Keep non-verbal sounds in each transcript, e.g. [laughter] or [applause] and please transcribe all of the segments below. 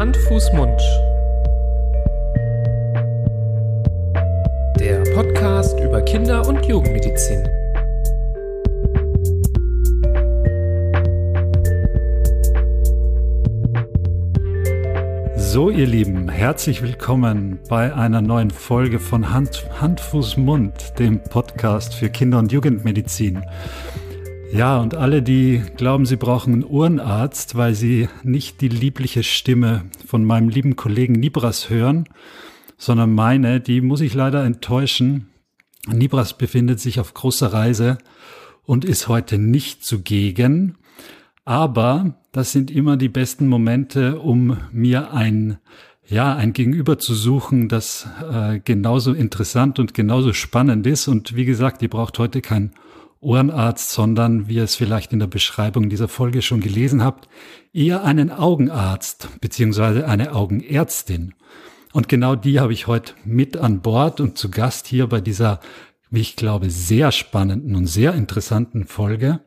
Hand, Fuß, Mund. Der Podcast über Kinder- und Jugendmedizin. So, ihr Lieben, herzlich willkommen bei einer neuen Folge von Hand, Hand, Fuß, Mund, dem Podcast für Kinder- und Jugendmedizin. Ja, und alle, die glauben, sie brauchen einen Ohrenarzt, weil sie nicht die liebliche Stimme von meinem lieben Kollegen Nibras hören, sondern meine, die muss ich leider enttäuschen. Nibras befindet sich auf großer Reise und ist heute nicht zugegen. Aber das sind immer die besten Momente, um mir ein, ja, ein Gegenüber zu suchen, das äh, genauso interessant und genauso spannend ist. Und wie gesagt, ihr braucht heute keinen Ohrenarzt, sondern, wie ihr es vielleicht in der Beschreibung dieser Folge schon gelesen habt, eher einen Augenarzt beziehungsweise eine Augenärztin. Und genau die habe ich heute mit an Bord und zu Gast hier bei dieser, wie ich glaube, sehr spannenden und sehr interessanten Folge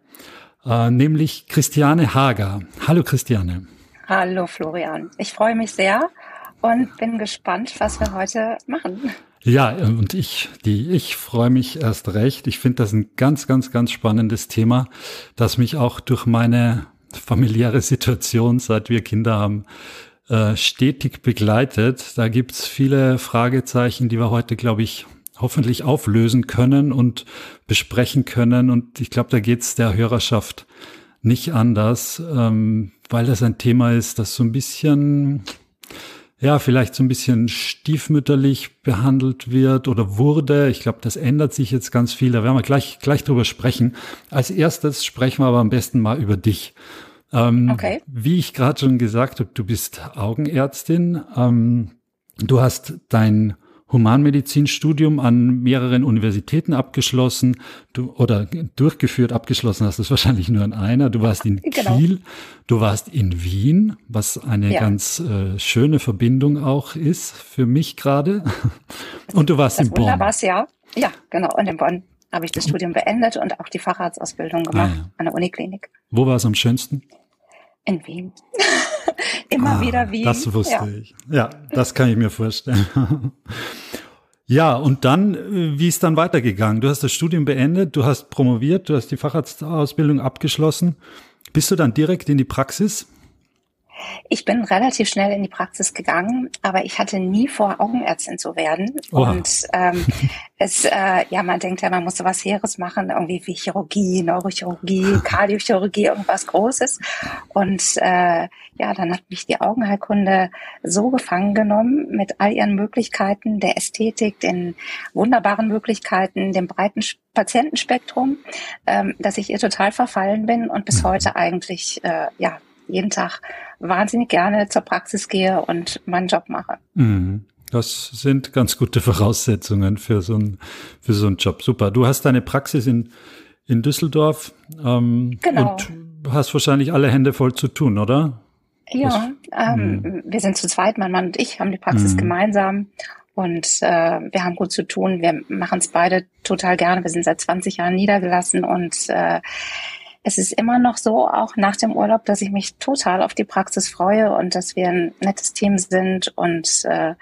äh, nämlich Christiane Hager. Hallo Christiane. Hallo Florian. Ich freue mich sehr und bin gespannt, was wir heute machen. Ja, und ich, die, ich freue mich erst recht. Ich finde das ein ganz, ganz, ganz spannendes Thema, das mich auch durch meine familiäre Situation, seit wir Kinder haben, äh, stetig begleitet. Da gibt's viele Fragezeichen, die wir heute, glaube ich, hoffentlich auflösen können und besprechen können. Und ich glaube, da geht's der Hörerschaft nicht anders, ähm, weil das ein Thema ist, das so ein bisschen, ja, vielleicht so ein bisschen stiefmütterlich behandelt wird oder wurde. Ich glaube, das ändert sich jetzt ganz viel. Da werden wir gleich, gleich drüber sprechen. Als erstes sprechen wir aber am besten mal über dich. Ähm, okay. Wie ich gerade schon gesagt habe, du bist Augenärztin. Ähm, du hast dein Humanmedizinstudium an mehreren Universitäten abgeschlossen du, oder durchgeführt, abgeschlossen hast du es [laughs] wahrscheinlich nur an einer. Du warst in genau. Kiel, du warst in Wien, was eine ja. ganz äh, schöne Verbindung auch ist für mich gerade. Und du warst das in Bonn. Wunderbares Jahr. Ja, genau. Und in Bonn habe ich das Studium beendet und auch die Facharztausbildung gemacht ah, ja. an der Uniklinik. Wo war es am schönsten? In Wien. [laughs] Immer ah, wieder Wien. Das wusste ja. ich. Ja, das kann ich mir vorstellen. [laughs] ja, und dann, äh, wie ist dann weitergegangen? Du hast das Studium beendet, du hast promoviert, du hast die Facharztausbildung abgeschlossen. Bist du dann direkt in die Praxis? Ich bin relativ schnell in die Praxis gegangen, aber ich hatte nie vor, Augenärztin zu werden. Oha. Und ähm, [laughs] es, äh, ja, man denkt ja, man muss sowas Heeres machen, irgendwie wie Chirurgie, Neurochirurgie, [laughs] Kardiochirurgie, irgendwas Großes. Und äh, ja, dann hat mich die Augenheilkunde so gefangen genommen mit all ihren Möglichkeiten der Ästhetik, den wunderbaren Möglichkeiten, dem breiten Patientenspektrum, ähm, dass ich ihr total verfallen bin und bis mhm. heute eigentlich äh, ja jeden Tag wahnsinnig gerne zur Praxis gehe und meinen Job mache. Mhm. Das sind ganz gute [laughs] Voraussetzungen für so, ein, für so einen Job. Super. Du hast deine Praxis in, in Düsseldorf ähm, genau. und hast wahrscheinlich alle Hände voll zu tun, oder? Ja, ähm, mhm. wir sind zu zweit, mein Mann und ich haben die Praxis mhm. gemeinsam und äh, wir haben gut zu tun. Wir machen es beide total gerne. Wir sind seit 20 Jahren niedergelassen und äh, es ist immer noch so, auch nach dem Urlaub, dass ich mich total auf die Praxis freue und dass wir ein nettes Team sind und äh,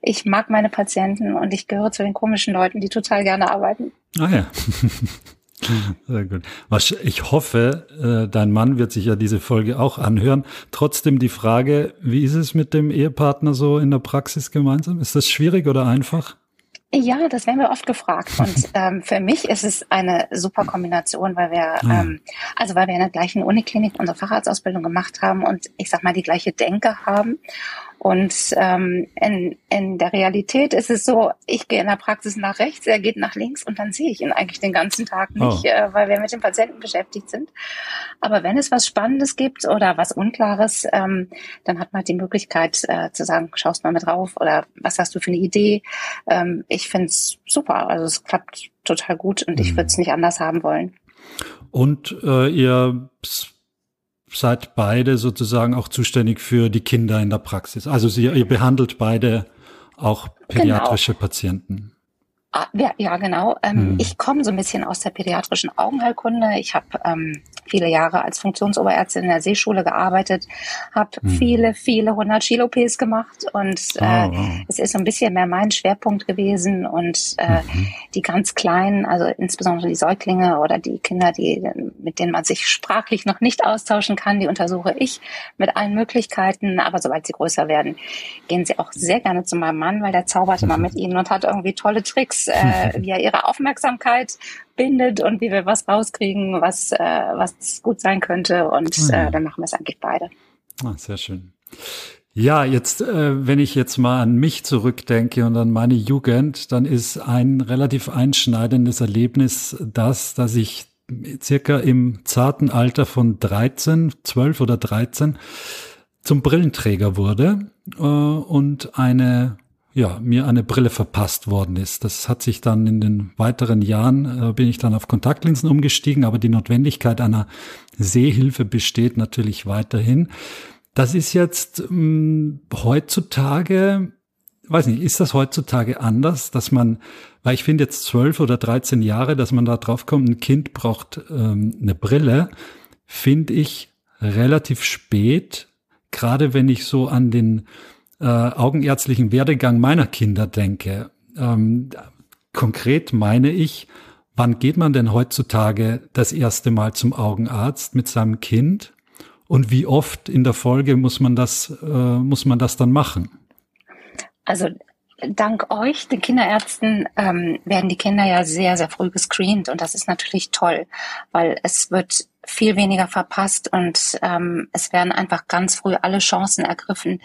ich mag meine Patienten und ich gehöre zu den komischen Leuten, die total gerne arbeiten. Ah ja. [laughs] Sehr gut. Ich hoffe, äh, dein Mann wird sich ja diese Folge auch anhören. Trotzdem die Frage, wie ist es mit dem Ehepartner so in der Praxis gemeinsam? Ist das schwierig oder einfach? Ja, das werden wir oft gefragt. Und [laughs] ähm, für mich ist es eine super Kombination, weil wir, ähm, also weil wir in der gleichen Uniklinik unsere Facharztausbildung gemacht haben und ich sag mal die gleiche Denke haben. Und ähm, in, in der Realität ist es so, ich gehe in der Praxis nach rechts, er geht nach links und dann sehe ich ihn eigentlich den ganzen Tag nicht, oh. äh, weil wir mit dem Patienten beschäftigt sind. Aber wenn es was Spannendes gibt oder was Unklares, ähm, dann hat man die Möglichkeit äh, zu sagen, schaust mal mit drauf oder was hast du für eine Idee. Ähm, ich finde es super, also es klappt total gut und mhm. ich würde es nicht anders haben wollen. Und äh, ihr seid beide sozusagen auch zuständig für die Kinder in der Praxis. Also Sie, ihr behandelt beide auch pädiatrische genau. Patienten. Ah, ja, ja, genau. Ähm, hm. Ich komme so ein bisschen aus der pädiatrischen Augenheilkunde. Ich habe ähm, viele Jahre als Funktionsoberärztin in der Seeschule gearbeitet, habe mhm. viele, viele hundert Chilo-Ps gemacht und oh, äh, wow. es ist so ein bisschen mehr mein Schwerpunkt gewesen und äh, mhm. die ganz Kleinen, also insbesondere die Säuglinge oder die Kinder, die, mit denen man sich sprachlich noch nicht austauschen kann, die untersuche ich mit allen Möglichkeiten, aber sobald sie größer werden, gehen sie auch sehr gerne zu meinem Mann, weil der zaubert immer [laughs] mit ihnen und hat irgendwie tolle Tricks, äh, wie er ihre Aufmerksamkeit bindet und wie wir was rauskriegen, was, äh, was gut sein könnte. Und mhm. äh, dann machen wir es eigentlich beide. Ah, sehr schön. Ja, jetzt, äh, wenn ich jetzt mal an mich zurückdenke und an meine Jugend, dann ist ein relativ einschneidendes Erlebnis das, dass ich circa im zarten Alter von 13, 12 oder 13 zum Brillenträger wurde äh, und eine ja, mir eine Brille verpasst worden ist. Das hat sich dann in den weiteren Jahren, äh, bin ich dann auf Kontaktlinsen umgestiegen, aber die Notwendigkeit einer Sehhilfe besteht natürlich weiterhin. Das ist jetzt mh, hm, heutzutage, weiß nicht, ist das heutzutage anders, dass man, weil ich finde jetzt zwölf oder dreizehn Jahre, dass man da drauf kommt, ein Kind braucht ähm, eine Brille, finde ich relativ spät, gerade wenn ich so an den äh, augenärztlichen Werdegang meiner Kinder denke. Ähm, konkret meine ich, wann geht man denn heutzutage das erste Mal zum Augenarzt mit seinem Kind? Und wie oft in der Folge muss man das, äh, muss man das dann machen? Also dank euch, den Kinderärzten, ähm, werden die Kinder ja sehr, sehr früh gescreent und das ist natürlich toll, weil es wird viel weniger verpasst und ähm, es werden einfach ganz früh alle Chancen ergriffen,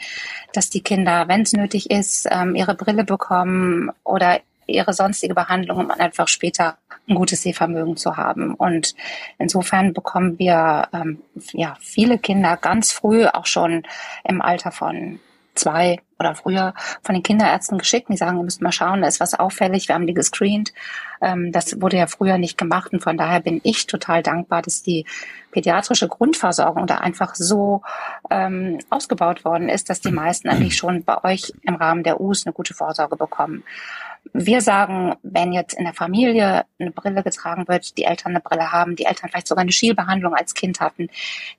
dass die Kinder, wenn es nötig ist, ähm, ihre Brille bekommen oder ihre sonstige Behandlung, um einfach später ein gutes Sehvermögen zu haben. Und insofern bekommen wir ähm, ja viele Kinder ganz früh, auch schon im Alter von zwei oder früher von den Kinderärzten geschickt. Die sagen, ihr müsst mal schauen, da ist was auffällig, wir haben die gescreent. Ähm, das wurde ja früher nicht gemacht und von daher bin ich total dankbar, dass die pädiatrische Grundversorgung da einfach so ähm, ausgebaut worden ist, dass die meisten eigentlich schon bei euch im Rahmen der US eine gute Vorsorge bekommen. Wir sagen, wenn jetzt in der Familie eine Brille getragen wird, die Eltern eine Brille haben, die Eltern vielleicht sogar eine Schielbehandlung als Kind hatten,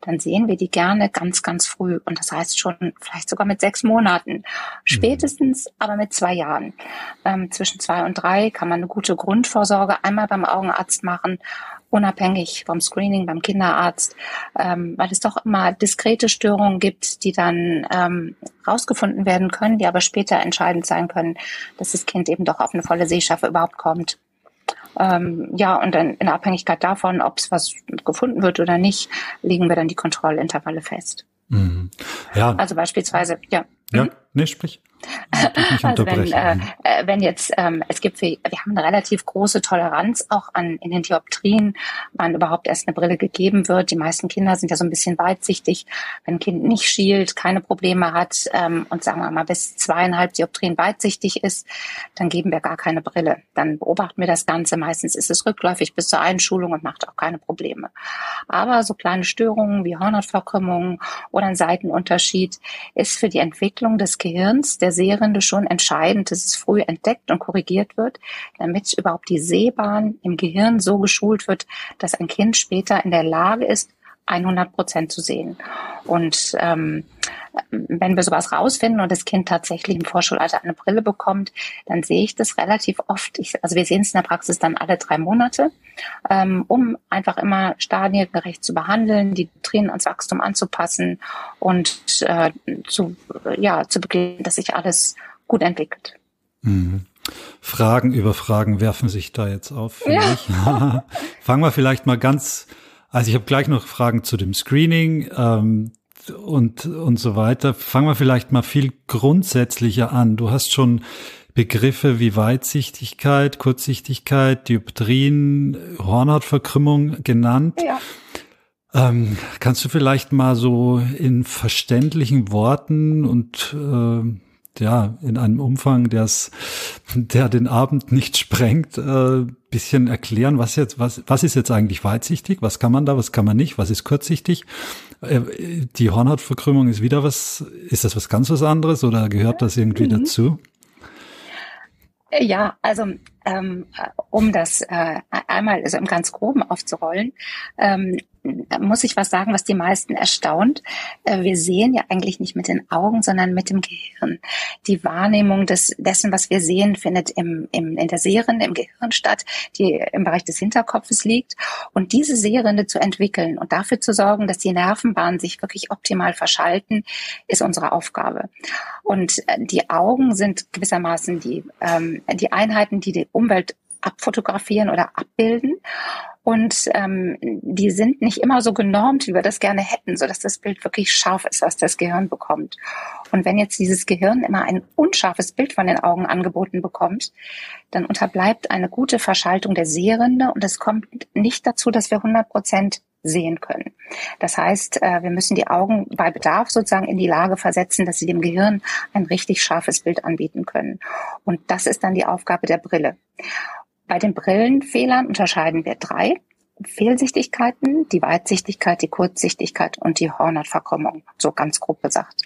dann sehen wir die gerne ganz, ganz früh. Und das heißt schon vielleicht sogar mit sechs Monaten. Spätestens aber mit zwei Jahren. Ähm, zwischen zwei und drei kann man eine gute Grundvorsorge einmal beim Augenarzt machen unabhängig vom Screening beim Kinderarzt, ähm, weil es doch immer diskrete Störungen gibt, die dann ähm, rausgefunden werden können, die aber später entscheidend sein können, dass das Kind eben doch auf eine volle Sehschärfe überhaupt kommt. Ähm, ja, und dann in Abhängigkeit davon, ob es was gefunden wird oder nicht, legen wir dann die Kontrollintervalle fest. Mhm. Ja. Also beispielsweise, ja. Ja, mhm. Nee, sprich. Also wenn, äh, äh, wenn jetzt, ähm, es gibt, wir, wir haben eine relativ große Toleranz auch an in den Dioptrien, wann überhaupt erst eine Brille gegeben wird. Die meisten Kinder sind ja so ein bisschen weitsichtig. Wenn ein Kind nicht schielt, keine Probleme hat ähm, und sagen wir mal bis zweieinhalb Dioptrien weitsichtig ist, dann geben wir gar keine Brille. Dann beobachten wir das Ganze. Meistens ist es rückläufig bis zur Einschulung und macht auch keine Probleme. Aber so kleine Störungen wie Hornhautverkrümmung oder ein Seitenunterschied ist für die Entwicklung des Gehirns der Sehrinde schon entscheidend, dass es früh entdeckt und korrigiert wird, damit überhaupt die Sehbahn im Gehirn so geschult wird, dass ein Kind später in der Lage ist, 100 Prozent zu sehen. Und ähm, wenn wir sowas rausfinden und das Kind tatsächlich im Vorschulalter eine Brille bekommt, dann sehe ich das relativ oft. Ich, also wir sehen es in der Praxis dann alle drei Monate, ähm, um einfach immer stadiengerecht zu behandeln, die Tränen ans Wachstum anzupassen und äh, zu, ja, zu begleiten, dass sich alles gut entwickelt. Mhm. Fragen über Fragen werfen sich da jetzt auf. Ja. [laughs] Fangen wir vielleicht mal ganz also ich habe gleich noch Fragen zu dem Screening ähm, und, und so weiter. Fangen wir vielleicht mal viel grundsätzlicher an. Du hast schon Begriffe wie Weitsichtigkeit, Kurzsichtigkeit, Dioptrien, Hornhautverkrümmung genannt. Ja. Ähm, kannst du vielleicht mal so in verständlichen Worten und äh, ja, in einem Umfang, der's, der den Abend nicht sprengt, äh, bisschen erklären, was jetzt, was, was ist jetzt eigentlich weitsichtig, was kann man da, was kann man nicht, was ist kurzsichtig? Äh, die Hornhautverkrümmung ist wieder was, ist das was ganz was anderes oder gehört das irgendwie mhm. dazu? Ja, also ähm, um das äh, einmal also im ganz groben aufzurollen, ähm, muss ich was sagen, was die meisten erstaunt. Äh, wir sehen ja eigentlich nicht mit den Augen, sondern mit dem Gehirn. Die Wahrnehmung des, dessen, was wir sehen, findet im, im, in der Sehrinde, im Gehirn statt, die im Bereich des Hinterkopfes liegt. Und diese Sehrinde zu entwickeln und dafür zu sorgen, dass die Nervenbahnen sich wirklich optimal verschalten, ist unsere Aufgabe. Und äh, die Augen sind gewissermaßen die, ähm, die Einheiten, die die Umwelt abfotografieren oder abbilden. Und ähm, die sind nicht immer so genormt, wie wir das gerne hätten, so dass das Bild wirklich scharf ist, was das Gehirn bekommt. Und wenn jetzt dieses Gehirn immer ein unscharfes Bild von den Augen angeboten bekommt, dann unterbleibt eine gute Verschaltung der Sehrinde und es kommt nicht dazu, dass wir 100 Prozent sehen können. Das heißt, äh, wir müssen die Augen bei Bedarf sozusagen in die Lage versetzen, dass sie dem Gehirn ein richtig scharfes Bild anbieten können. Und das ist dann die Aufgabe der Brille. Bei den Brillenfehlern unterscheiden wir drei Fehlsichtigkeiten, die Weitsichtigkeit, die Kurzsichtigkeit und die Hornhautverkrümmung, so ganz grob gesagt.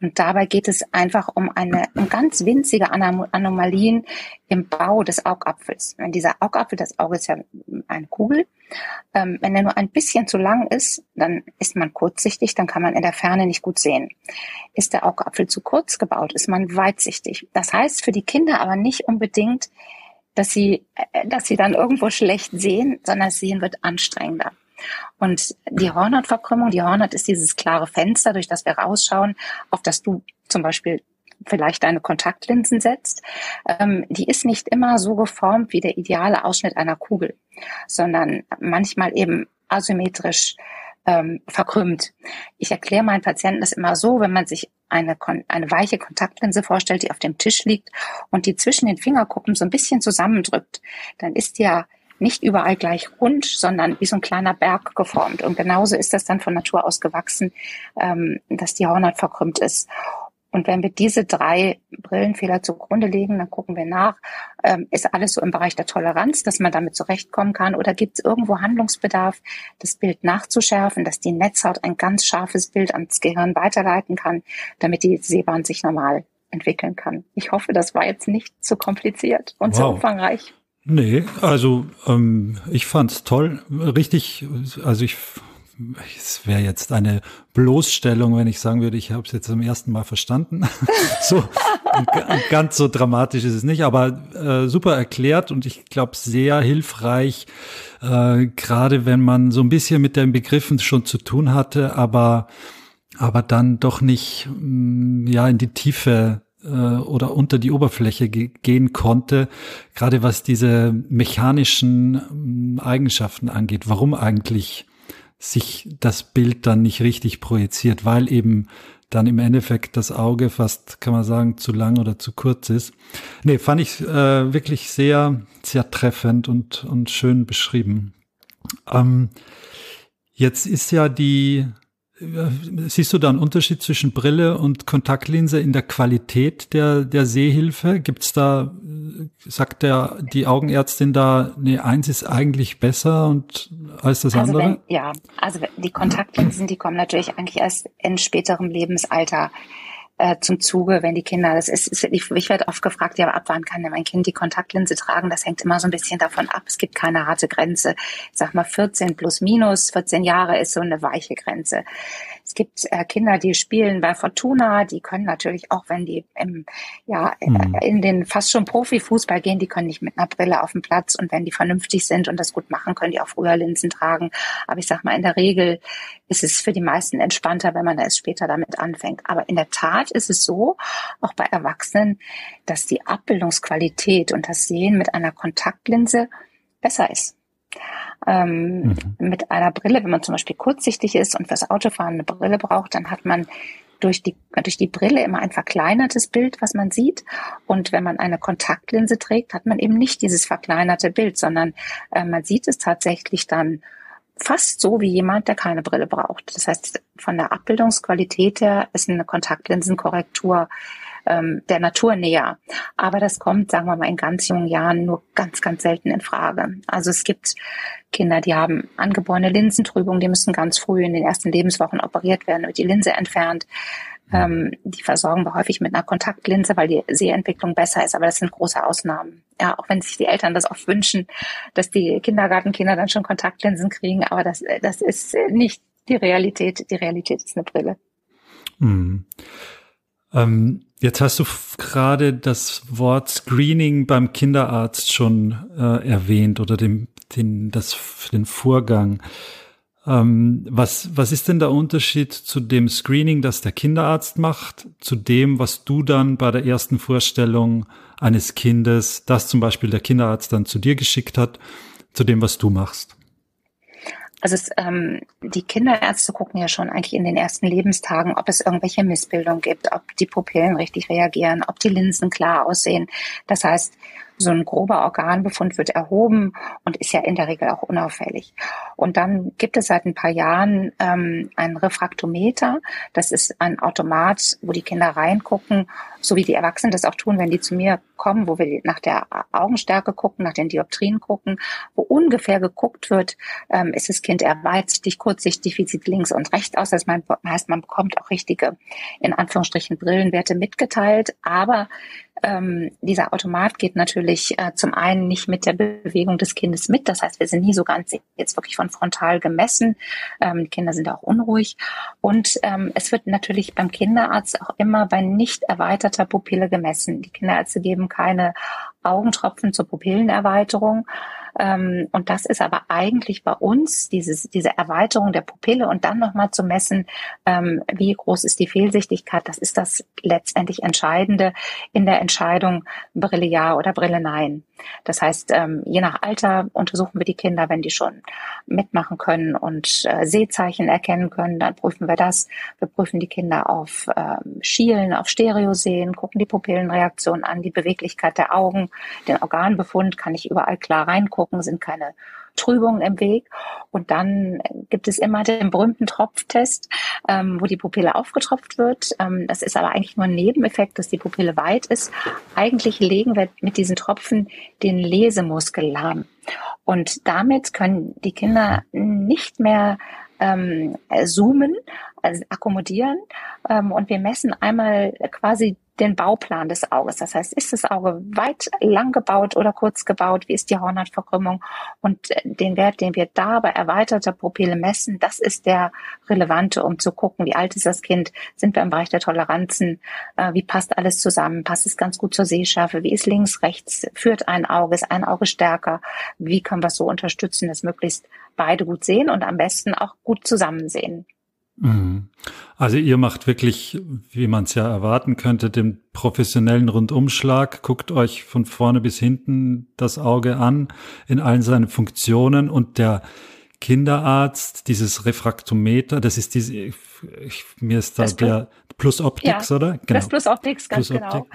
Und dabei geht es einfach um eine um ganz winzige Anomalien im Bau des Augapfels. Wenn dieser Augapfel, das Auge ist ja eine Kugel, ähm, wenn er nur ein bisschen zu lang ist, dann ist man kurzsichtig, dann kann man in der Ferne nicht gut sehen. Ist der Augapfel zu kurz gebaut, ist man weitsichtig. Das heißt für die Kinder aber nicht unbedingt, dass sie, äh, dass sie dann irgendwo schlecht sehen, sondern das Sehen wird anstrengender. Und die Hornhautverkrümmung, die Hornhaut ist dieses klare Fenster, durch das wir rausschauen, auf das du zum Beispiel vielleicht deine Kontaktlinsen setzt, ähm, die ist nicht immer so geformt wie der ideale Ausschnitt einer Kugel, sondern manchmal eben asymmetrisch ähm, verkrümmt. Ich erkläre meinen Patienten das immer so, wenn man sich eine, eine weiche Kontaktlinse vorstellt, die auf dem Tisch liegt und die zwischen den Fingerkuppen so ein bisschen zusammendrückt, dann ist ja nicht überall gleich rund, sondern wie so ein kleiner Berg geformt. Und genauso ist das dann von Natur aus gewachsen, ähm, dass die Hornhaut verkrümmt ist. Und wenn wir diese drei Brillenfehler zugrunde legen, dann gucken wir nach, ähm, ist alles so im Bereich der Toleranz, dass man damit zurechtkommen kann, oder gibt es irgendwo Handlungsbedarf, das Bild nachzuschärfen, dass die Netzhaut ein ganz scharfes Bild ans Gehirn weiterleiten kann, damit die Sehbahn sich normal entwickeln kann. Ich hoffe, das war jetzt nicht zu kompliziert und wow. zu umfangreich. Nee, also ähm, ich fand's toll, richtig, also ich es wäre jetzt eine Bloßstellung, wenn ich sagen würde, ich habe es jetzt zum ersten Mal verstanden. [laughs] so ganz so dramatisch ist es nicht, aber äh, super erklärt und ich glaube sehr hilfreich, äh, gerade wenn man so ein bisschen mit den Begriffen schon zu tun hatte, aber aber dann doch nicht mh, mm, ja in die Tiefe äh, oder unter die Oberfläche gehen konnte, gerade was diese mechanischen mm, Eigenschaften angeht. Warum eigentlich sich das Bild dann nicht richtig projiziert, weil eben dann im Endeffekt das Auge fast, kann man sagen, zu lang oder zu kurz ist. Nee, fand ich äh, wirklich sehr, sehr treffend und, und schön beschrieben. Ähm, jetzt ist ja die Siehst du da einen Unterschied zwischen Brille und Kontaktlinse in der Qualität der, der Sehhilfe? Gibt's da, sagt der, die Augenärztin da, nee, eins ist eigentlich besser und als das also andere? Wenn, ja, also die Kontaktlinsen, die kommen natürlich eigentlich erst in späterem Lebensalter äh, zum Zuge, wenn die Kinder, das ist, ist ich, ich werde oft gefragt, ja, ab wann kann denn mein Kind die Kontaktlinse tragen? Das hängt immer so ein bisschen davon ab. Es gibt keine harte Grenze. Ich sag mal 14 plus minus, 14 Jahre ist so eine weiche Grenze. Es gibt äh, Kinder, die spielen bei Fortuna, die können natürlich auch, wenn die im, ja, mhm. in den fast schon Profifußball gehen, die können nicht mit einer Brille auf dem Platz und wenn die vernünftig sind und das gut machen, können die auch früher Linsen tragen. Aber ich sag mal, in der Regel ist es für die meisten entspannter, wenn man erst später damit anfängt. Aber in der Tat ist es so, auch bei Erwachsenen, dass die Abbildungsqualität und das Sehen mit einer Kontaktlinse besser ist ähm, mhm. mit einer Brille, wenn man zum Beispiel kurzsichtig ist und fürs Autofahren eine Brille braucht, dann hat man durch die, durch die Brille immer ein verkleinertes Bild, was man sieht. Und wenn man eine Kontaktlinse trägt, hat man eben nicht dieses verkleinerte Bild, sondern äh, man sieht es tatsächlich dann fast so wie jemand, der keine Brille braucht. Das heißt, von der Abbildungsqualität her ist eine Kontaktlinsenkorrektur ähm, der Natur näher. Aber das kommt, sagen wir mal, in ganz jungen Jahren nur ganz, ganz selten in Frage. Also es gibt Kinder, die haben angeborene Linsentrübung, die müssen ganz früh in den ersten Lebenswochen operiert werden, wird die Linse entfernt. Ähm, die versorgen wir häufig mit einer Kontaktlinse, weil die Sehentwicklung besser ist, aber das sind große Ausnahmen. Ja, auch wenn sich die Eltern das oft wünschen, dass die Kindergartenkinder dann schon Kontaktlinsen kriegen, aber das, das ist nicht die Realität. Die Realität ist eine Brille. Mhm. Ähm, jetzt hast du gerade das Wort Screening beim Kinderarzt schon äh, erwähnt oder dem, den, das, den Vorgang. Ähm, was, was ist denn der Unterschied zu dem Screening, das der Kinderarzt macht, zu dem, was du dann bei der ersten Vorstellung eines Kindes, das zum Beispiel der Kinderarzt dann zu dir geschickt hat, zu dem, was du machst? Also es, ähm, die Kinderärzte gucken ja schon eigentlich in den ersten Lebenstagen, ob es irgendwelche Missbildungen gibt, ob die Pupillen richtig reagieren, ob die Linsen klar aussehen. Das heißt, so ein grober Organbefund wird erhoben und ist ja in der Regel auch unauffällig. Und dann gibt es seit ein paar Jahren ähm, ein Refraktometer. Das ist ein Automat, wo die Kinder reingucken, so wie die Erwachsenen das auch tun, wenn die zu mir kommen, wo wir nach der Augenstärke gucken, nach den Dioptrien gucken, wo ungefähr geguckt wird, ähm, ist das Kind weitsichtig, kurzsichtig, wie sieht links und rechts aus. Das heißt, man bekommt auch richtige, in Anführungsstrichen, Brillenwerte mitgeteilt. Aber ähm, dieser Automat geht natürlich äh, zum einen nicht mit der Bewegung des Kindes mit. Das heißt, wir sind nie so ganz jetzt wirklich von frontal gemessen. Ähm, die Kinder sind auch unruhig. Und ähm, es wird natürlich beim Kinderarzt auch immer bei nicht erweiterter Pupille gemessen. Die Kinderärzte geben keine Augentropfen zur Pupillenerweiterung. Ähm, und das ist aber eigentlich bei uns dieses, diese Erweiterung der Pupille und dann nochmal zu messen, ähm, wie groß ist die Fehlsichtigkeit. Das ist das letztendlich Entscheidende in der Entscheidung Brille ja oder Brille nein. Das heißt, ähm, je nach Alter untersuchen wir die Kinder, wenn die schon mitmachen können und äh, Sehzeichen erkennen können, dann prüfen wir das. Wir prüfen die Kinder auf Schielen, auf Stereosehen, gucken die Pupillenreaktion an, die Beweglichkeit der Augen, den Organbefund, kann ich überall klar reingucken, sind keine Trübungen im Weg. Und dann gibt es immer den berühmten Tropftest, ähm, wo die Pupille aufgetropft wird. Ähm, das ist aber eigentlich nur ein Nebeneffekt, dass die Pupille weit ist. Eigentlich legen wir mit diesen Tropfen den Lesemuskel lahm. Und damit können die Kinder nicht mehr ähm, zoomen, also akkommodieren. Ähm, und wir messen einmal quasi den Bauplan des Auges. Das heißt, ist das Auge weit lang gebaut oder kurz gebaut? Wie ist die Hornhautverkrümmung? Und äh, den Wert, den wir da bei erweiterter Pupille messen, das ist der relevante, um zu gucken, wie alt ist das Kind? Sind wir im Bereich der Toleranzen? Äh, wie passt alles zusammen? Passt es ganz gut zur Sehschärfe? Wie ist links, rechts? Führt ein Auge? Ist ein Auge stärker? Wie können wir es so unterstützen, dass möglichst beide gut sehen und am besten auch gut zusammen sehen? Mhm. Also ihr macht wirklich, wie man es ja erwarten könnte, den professionellen Rundumschlag, guckt euch von vorne bis hinten das Auge an in allen seinen Funktionen und der Kinderarzt, dieses Refraktometer, das ist diese, ich, mir ist da das der Plus Optics, ja, oder? Genau. Das Plus Optics, ganz Plus genau.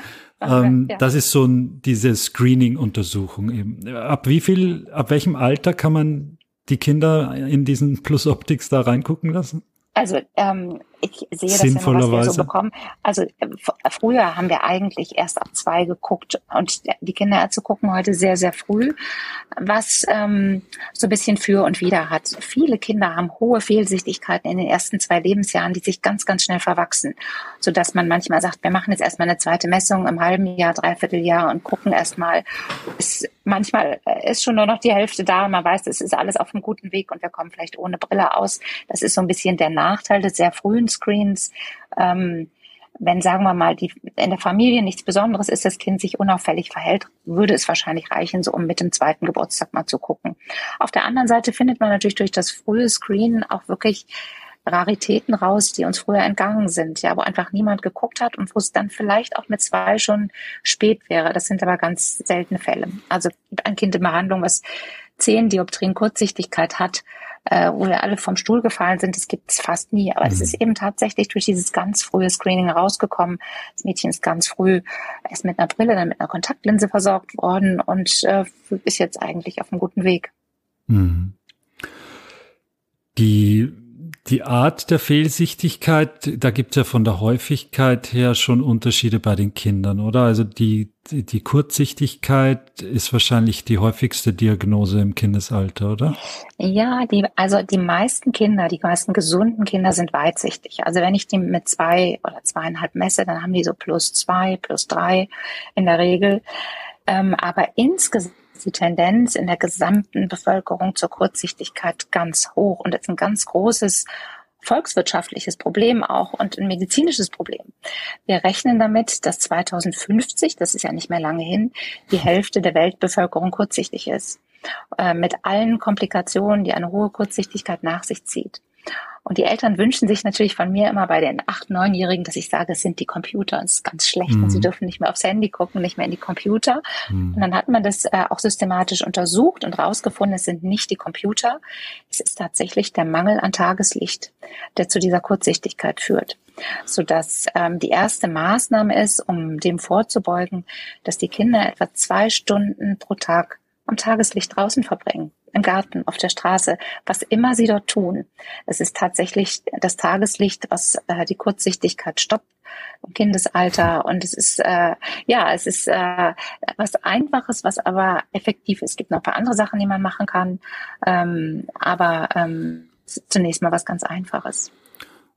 Ähm, ja. Das ist so ein, diese Screening-Untersuchung eben. Ab wie viel, ab welchem Alter kann man die Kinder in diesen Plus Optics da reingucken lassen? Also ähm, ich sehe das immer, was wir so bekommen. Also äh, früher haben wir eigentlich erst ab zwei geguckt und die Kinderärzte gucken heute sehr, sehr früh, was ähm, so ein bisschen für und wider hat. Viele Kinder haben hohe Fehlsichtigkeiten in den ersten zwei Lebensjahren, die sich ganz, ganz schnell verwachsen, so dass man manchmal sagt, wir machen jetzt erstmal eine zweite Messung im halben Jahr, dreiviertel Jahr und gucken erstmal. manchmal äh, ist schon nur noch die Hälfte da. Man weiß, es ist alles auf einem guten Weg und wir kommen vielleicht ohne Brille aus. Das ist so ein bisschen der Nachteil des sehr frühen Screens. Ähm, wenn, sagen wir mal, die, in der Familie nichts Besonderes ist, das Kind sich unauffällig verhält, würde es wahrscheinlich reichen, so um mit dem zweiten Geburtstag mal zu gucken. Auf der anderen Seite findet man natürlich durch das frühe Screen auch wirklich Raritäten raus, die uns früher entgangen sind, ja, wo einfach niemand geguckt hat und wo es dann vielleicht auch mit zwei schon spät wäre. Das sind aber ganz seltene Fälle. Also ein Kind in Behandlung, was zehn Dioptrien Kurzsichtigkeit hat, äh, wo wir alle vom Stuhl gefallen sind, das gibt es fast nie. Aber es mhm. ist eben tatsächlich durch dieses ganz frühe Screening rausgekommen. Das Mädchen ist ganz früh erst mit einer Brille, dann mit einer Kontaktlinse versorgt worden und äh, ist jetzt eigentlich auf einem guten Weg. Mhm. Die Die Art der Fehlsichtigkeit, da gibt es ja von der Häufigkeit her schon Unterschiede bei den Kindern, oder? Also die, die, Kurzsichtigkeit ist wahrscheinlich die häufigste Diagnose im Kindesalter, oder? Ja, die, also die meisten Kinder, die meisten gesunden Kinder sind weitsichtig. Also wenn ich die mit zwei oder zweieinhalb messe, dann haben die so plus zwei, plus drei in der Regel. Ähm, aber insgesamt die Tendenz in der gesamten Bevölkerung zur Kurzsichtigkeit ganz hoch und ist ein ganz großes volkswirtschaftliches Problem auch und ein medizinisches Problem. Wir rechnen damit, dass 2050, das ist ja nicht mehr lange hin, die Hälfte der Weltbevölkerung kurzsichtig ist. Äh, mit allen Komplikationen, die eine hohe Kurzsichtigkeit nach sich zieht. Und die Eltern wünschen sich natürlich von mir immer bei den acht, neunjährigen, dass ich sage, es sind die Computer. Das ist ganz schlecht mhm. und sie dürfen nicht mehr aufs Handy gucken, nicht mehr in die Computer. Mhm. Und dann hat man das äh, auch systematisch untersucht und rausgefunden, es sind nicht die Computer. Es ist tatsächlich der Mangel an Tageslicht, der zu dieser Kurzsichtigkeit führt. Sodass ähm, die erste Maßnahme ist, um dem vorzubeugen, dass die Kinder etwa zwei Stunden pro Tag am Tageslicht draußen verbringen im Garten, auf der Straße, was immer sie dort tun. Es ist tatsächlich das Tageslicht, was äh, die Kurzsichtigkeit stoppt im Kindesalter und es ist äh, ja es ist äh, was Einfaches, was aber effektiv ist. Es gibt noch ein paar andere Sachen, die man machen kann, ähm, aber ähm, zunächst mal was ganz Einfaches.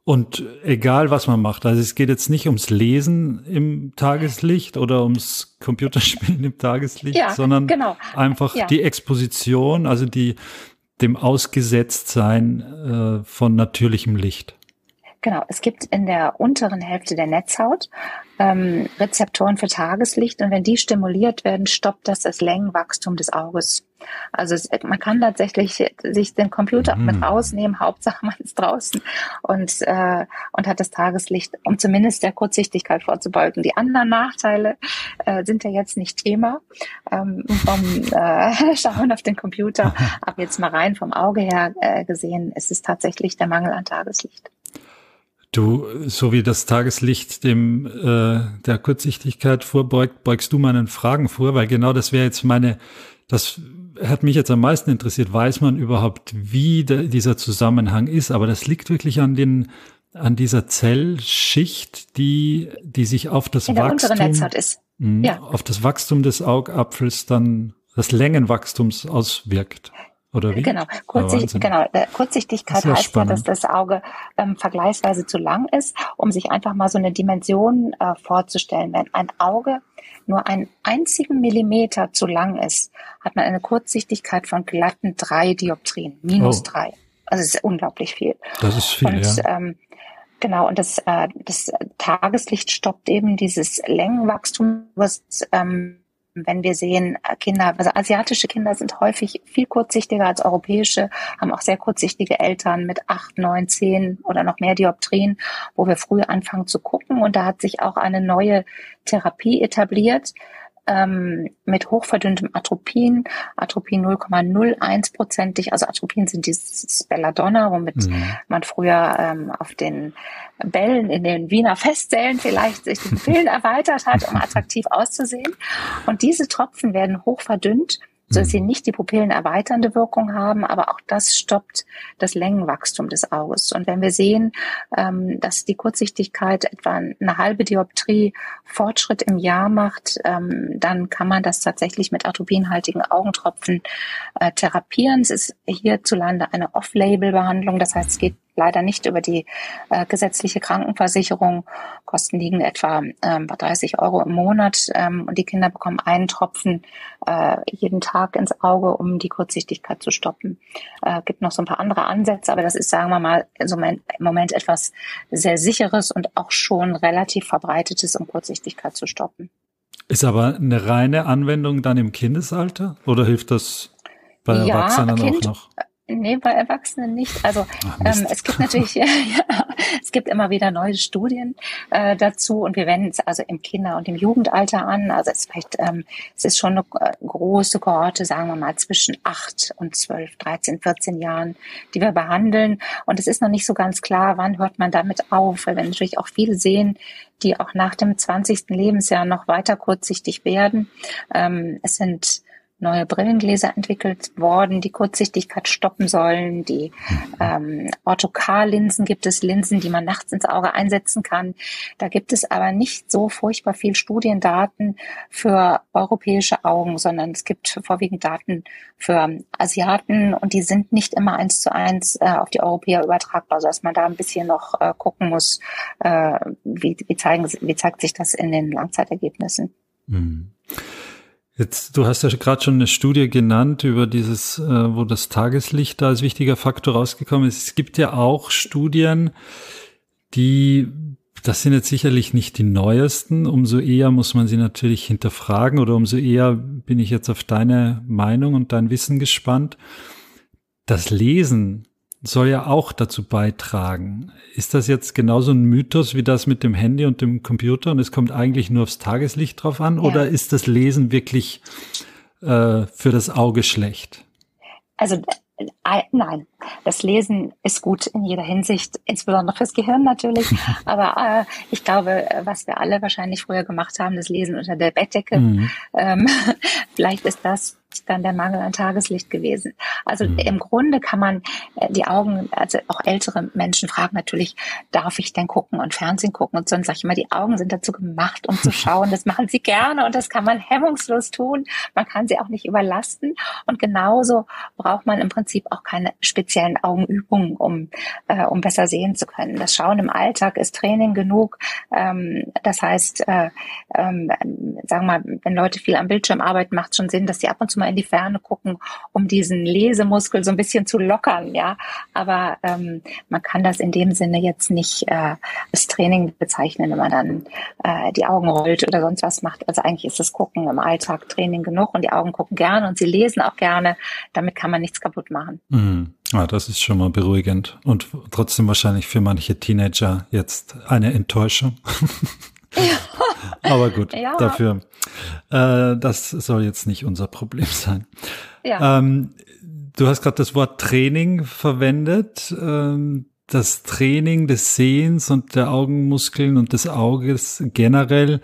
Und egal, was man macht, also es geht jetzt nicht ums Lesen im Tageslicht oder ums Computerspielen im Tageslicht, ja, sondern genau. einfach ja. die Exposition, also die dem Ausgesetztsein äh, von natürlichem Licht. Genau, es gibt in der unteren Hälfte der Netzhaut ähm, Rezeptoren für Tageslicht und wenn die stimuliert werden, stoppt das das Längenwachstum des Auges. Also es, man kann tatsächlich sich den Computer mhm. mit rausnehmen, Hauptsache [laughs] man ist draußen und, äh, und hat das Tageslicht, um zumindest der Kurzsichtigkeit vorzubeugen. Die anderen Nachteile äh, sind ja jetzt nicht Thema ähm, vom äh, [laughs] Schauen auf den Computer, [laughs] aber jetzt mal rein vom Auge her äh, gesehen, ist es tatsächlich der Mangel an Tageslicht. Du, so wie das Tageslicht dem äh, der Kurzsichtigkeit vorbeugt, beugst du meinen Fragen vor, weil genau das wäre jetzt meine, das hat mich jetzt am meisten interessiert. Weiß man überhaupt, wie der, dieser Zusammenhang ist? Aber das liegt wirklich an den an dieser Zellschicht, die die sich auf das In Wachstum. Mh, ja. auf das Wachstum des Augapfels dann das Längenwachstums auswirkt. Oder wie? Genau, Kurzsicht, genau. Kurzsichtigkeit heißt spannend. ja, dass das Auge ähm, vergleichsweise zu lang ist, um sich einfach mal so eine Dimension äh, vorzustellen. Wenn ein Auge nur einen einzigen Millimeter zu lang ist, hat man eine Kurzsichtigkeit von glatten drei Dioptrien, minus oh. drei. Also es ist unglaublich viel. Das ist viel, und, ja. Ähm, Genau, und das, äh, das Tageslicht stoppt eben dieses Längenwachstum, was ähm, wenn wir sehen, äh, Kinder, also asiatische Kinder sind häufig viel kurzsichtiger als europäische, haben auch sehr kurzsichtige Eltern mit acht, neun, zehn oder noch mehr Dioptrien, wo wir früh anfangen zu gucken. Und da hat sich auch eine neue Therapie etabliert, ähm, mit hochverdünntem Atropin, Atropin 0,01-prozentig, also Atropin sind dieses Belladonna, womit mhm. man früher ähm, auf den Bällen in den Wiener Festsälen vielleicht sich die Pupillen [laughs] erweitert hat, um attraktiv auszusehen. Und diese Tropfen werden hochverdünnt dass sie mhm. nicht die Pupillen erweiternde Wirkung haben, aber auch das stoppt das Längenwachstum des Auges. Und wenn wir sehen, ähm, dass die Kurzsichtigkeit etwa eine halbe Dioptrie Fortschritt im Jahr macht, ähm, dann kann man das tatsächlich mit atropinhaltigen Augentropfen äh, therapieren. Es ist hierzulande eine Off-Label-Behandlung, das heißt, es geht leider nicht über die äh, gesetzliche Krankenversicherung. Kosten liegen etwa ähm, 30 Euro im Monat ähm, und die Kinder bekommen einen Tropfen äh, jeden Tag ins Auge, um die Kurzsichtigkeit zu stoppen. Äh, gibt noch so ein paar andere Ansätze, aber das ist, sagen wir mal, im Moment etwas sehr sicheres und auch schon relativ verbreitetes, um Kurzsichtigkeit zu stoppen. Ist aber eine reine Anwendung dann im Kindesalter oder hilft das bei ja, Erwachsenen kind, auch noch? Nee, bei Erwachsenen nicht. Also Ach, ähm, es gibt natürlich, [laughs] ja, es gibt immer wieder neue Studien äh, dazu und wir wenden es also im Kinder- und im Jugendalter an. Also es, vielleicht, ähm, es ist schon eine äh, große Kohorte, sagen wir mal, zwischen acht und zwölf, dreizehn, vierzehn Jahren, die wir behandeln. Und es ist noch nicht so ganz klar, wann hört man damit auf, weil wir natürlich auch viele sehen, die auch nach dem 20. Lebensjahr noch weiter kurzsichtig werden. Ähm, es sind neue Brillengläser entwickelt worden, die Kurzsichtigkeit stoppen sollen. Die ähm, Orthokar-Linsen gibt es Linsen, die man nachts ins Auge einsetzen kann. Da gibt es aber nicht so furchtbar viel Studiendaten für europäische Augen, sondern es gibt vorwiegend Daten für Asiaten und die sind nicht immer eins zu eins äh, auf die Europäer übertragbar, sodass man da ein bisschen noch äh, gucken muss, äh, wie, wie, zeigen, wie zeigt sich das in den Langzeitergebnissen. Mhm. Jetzt, du hast ja gerade schon eine Studie genannt über dieses, äh, wo das Tageslicht da als wichtiger Faktor rausgekommen ist. Es gibt ja auch Studien, die, das sind jetzt sicherlich nicht die neuesten. Umso eher muss man sie natürlich hinterfragen oder umso eher bin ich jetzt auf deine Meinung und dein Wissen gespannt. Das Lesen soll ja auch dazu beitragen. Ist das jetzt genauso ein Mythos wie das mit dem Handy und dem Computer und es kommt eigentlich nur aufs Tageslicht drauf an? Ja. Oder ist das Lesen wirklich äh, für das Auge schlecht? Also äh, nein, das Lesen ist gut in jeder Hinsicht, insbesondere fürs Gehirn natürlich. [laughs] Aber äh, ich glaube, was wir alle wahrscheinlich früher gemacht haben, das Lesen unter der Bettdecke, mhm. ähm, [laughs] vielleicht ist das dann der Mangel an Tageslicht gewesen. Also mhm. im Grunde kann man äh, die Augen, also auch ältere Menschen fragen natürlich, darf ich denn gucken und Fernsehen gucken? Und sonst sage ich immer, die Augen sind dazu gemacht, um zu [laughs] schauen. Das machen sie gerne und das kann man hemmungslos tun. Man kann sie auch nicht überlasten. Und genauso braucht man im Prinzip auch keine speziellen Augenübungen, um, äh, um besser sehen zu können. Das Schauen im Alltag ist Training genug. Ähm, das heißt, äh, ähm, sagen wir mal, wenn Leute viel am Bildschirm arbeiten, macht es schon Sinn, dass sie ab und zu mal in die Ferne gucken, um diesen Lesemuskel so ein bisschen zu lockern, ja. Aber ähm, man kann das in dem Sinne jetzt nicht äh, als Training bezeichnen, wenn man dann äh, die Augen rollt oder sonst was macht. Also eigentlich ist das Gucken im Alltag Training genug und die Augen gucken gerne und sie lesen auch gerne. Damit kann man nichts kaputt machen. Mhm. Ja, das ist schon mal beruhigend und trotzdem wahrscheinlich für manche Teenager jetzt eine Enttäuschung. Aber gut, ja. dafür. Äh, das soll jetzt nicht unser Problem sein. Ja. Ähm, du hast gerade das Wort Training verwendet. Ähm, das Training des Sehens und der Augenmuskeln und des Auges generell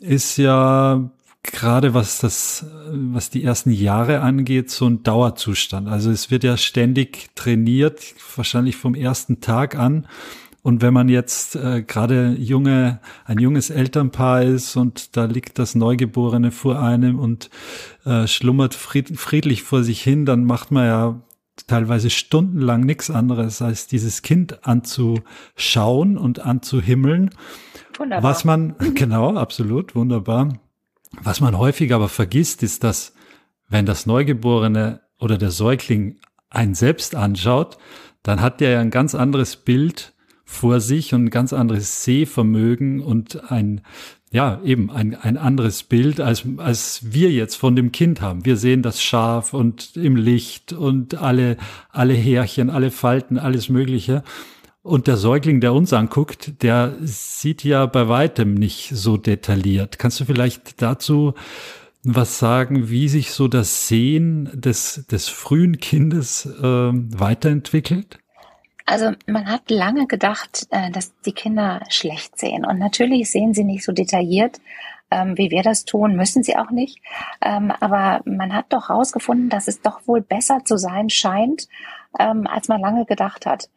ist ja gerade was das, was die ersten Jahre angeht, so ein Dauerzustand. Also es wird ja ständig trainiert, wahrscheinlich vom ersten Tag an. Und wenn man jetzt äh, gerade junge, ein junges Elternpaar ist und da liegt das Neugeborene vor einem und äh, schlummert fried, friedlich vor sich hin, dann macht man ja teilweise stundenlang nichts anderes, als dieses Kind anzuschauen und anzuhimmeln. Wunderbar. Was man, [laughs] genau, absolut, wunderbar. Was man häufig aber vergisst, ist, dass wenn das Neugeborene oder der Säugling einen selbst anschaut, dann hat der ja ein ganz anderes Bild vor sich und ein ganz anderes Sehvermögen und ein, ja, eben ein, ein anderes Bild, als, als wir jetzt von dem Kind haben. Wir sehen das scharf und im Licht und alle, alle Härchen, alle Falten, alles Mögliche. Und der Säugling, der uns anguckt, der sieht ja bei weitem nicht so detailliert. Kannst du vielleicht dazu was sagen, wie sich so das Sehen des, des frühen Kindes äh, weiterentwickelt? Also man hat lange gedacht, äh, dass die Kinder schlecht sehen. Und natürlich sehen sie nicht so detailliert, ähm, wie wir das tun, müssen sie auch nicht. Ähm, aber man hat doch herausgefunden, dass es doch wohl besser zu sein scheint, ähm, als man lange gedacht hat.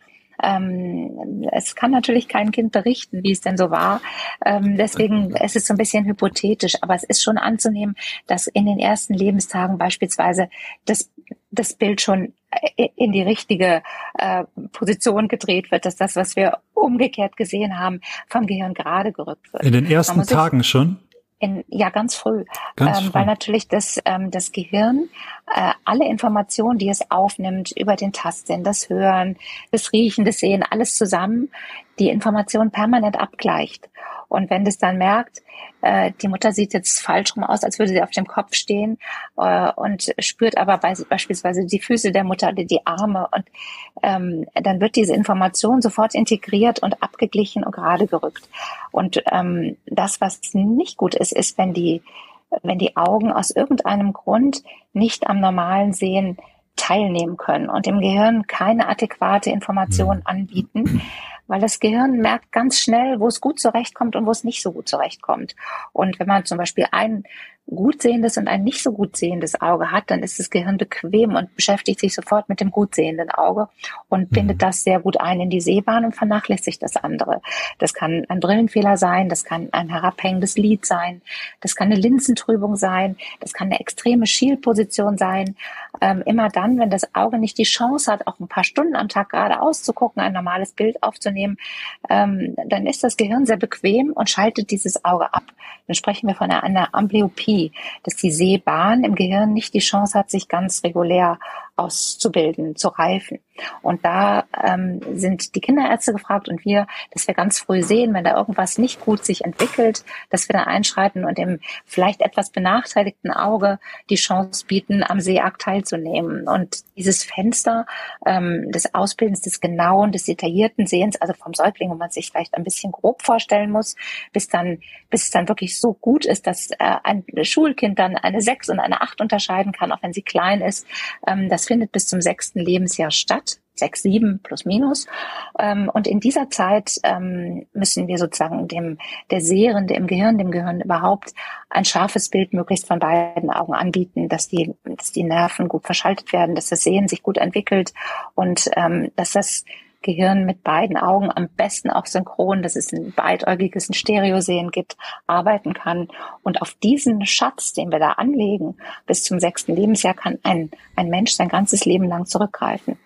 Ähm, es kann natürlich kein Kind berichten, wie es denn so war. Ähm, deswegen es ist es so ein bisschen hypothetisch, aber es ist schon anzunehmen, dass in den ersten Lebenstagen beispielsweise das, das Bild schon in die richtige äh, Position gedreht wird, dass das, was wir umgekehrt gesehen haben, vom Gehirn gerade gerückt wird. In den ersten Tagen schon? In, ja, ganz früh, ganz ähm, früh. weil natürlich das, ähm, das Gehirn äh, alle Informationen, die es aufnimmt über den Tastsinn, das Hören, das Riechen, das Sehen, alles zusammen, die Informationen permanent abgleicht. Und wenn das dann merkt, äh, die Mutter sieht jetzt falsch rum aus, als würde sie auf dem Kopf stehen äh, und spürt aber bei, beispielsweise die Füße der Mutter oder die Arme und ähm, dann wird diese Information sofort integriert und abgeglichen und gerade gerückt. Und ähm, das, was nicht gut ist, ist, wenn die wenn die Augen aus irgendeinem Grund nicht am normalen Sehen teilnehmen können und im Gehirn keine adäquate Information hm. anbieten, weil das Gehirn merkt ganz schnell, wo es gut zurechtkommt und wo es nicht so gut zurechtkommt. Und wenn man zum Beispiel ein gut sehendes und ein nicht so gut sehendes Auge hat, dann ist das Gehirn bequem und beschäftigt sich sofort mit dem gut sehenden Auge und mhm. bindet das sehr gut ein in die Sehbahn und vernachlässigt das andere. Das kann ein Brillenfehler sein, das kann ein herabhängendes Lid sein, das kann eine Linsentrübung sein, das kann eine extreme Schielposition sein. Ähm, immer dann, wenn das Auge nicht die Chance hat, auch ein paar Stunden am Tag geradeaus zu gucken, ein normales Bild aufzunehmen, ähm, dann ist das Gehirn sehr bequem und schaltet dieses Auge ab. Dann sprechen wir von einer, Amblyopie, dass die Sehbahn im Gehirn nicht die Chance hat, sich ganz regulär auszubilden, zu reifen. Und da ähm, sind die Kinderärzte gefragt und wir, dass wir ganz früh sehen, wenn da irgendwas nicht gut sich entwickelt, dass wir dann einschreiten und dem vielleicht etwas benachteiligten Auge die Chance bieten, am Sehakt teilzunehmen. Und dieses Fenster ähm, des Ausbildens, des genauen, des detaillierten Sehens, also vom Säugling, wo man sich vielleicht ein bisschen grob vorstellen muss, bis dann, bis es dann wirklich so gut ist, dass äh, ein Schulkind dann eine sechs und eine acht unterscheiden kann, auch wenn sie klein ist, ähm, das findet bis zum sechsten Lebensjahr statt sechs, sieben plus minus. Ähm, und in dieser Zeit ähm, müssen wir sozusagen dem der Sehrende im Gehirn, dem Gehirn überhaupt ein scharfes Bild möglichst von beiden Augen anbieten, dass die, dass die Nerven gut verschaltet werden, dass das Sehen sich gut entwickelt und ähm, dass das Gehirn mit beiden Augen am besten auch synchron, dass es ein beidäugiges, ein Stereosehen gibt, arbeiten kann. Und auf diesen Schatz, den wir da anlegen, bis zum sechsten Lebensjahr kann ein, ein Mensch sein ganzes Leben lang zurückgreifen.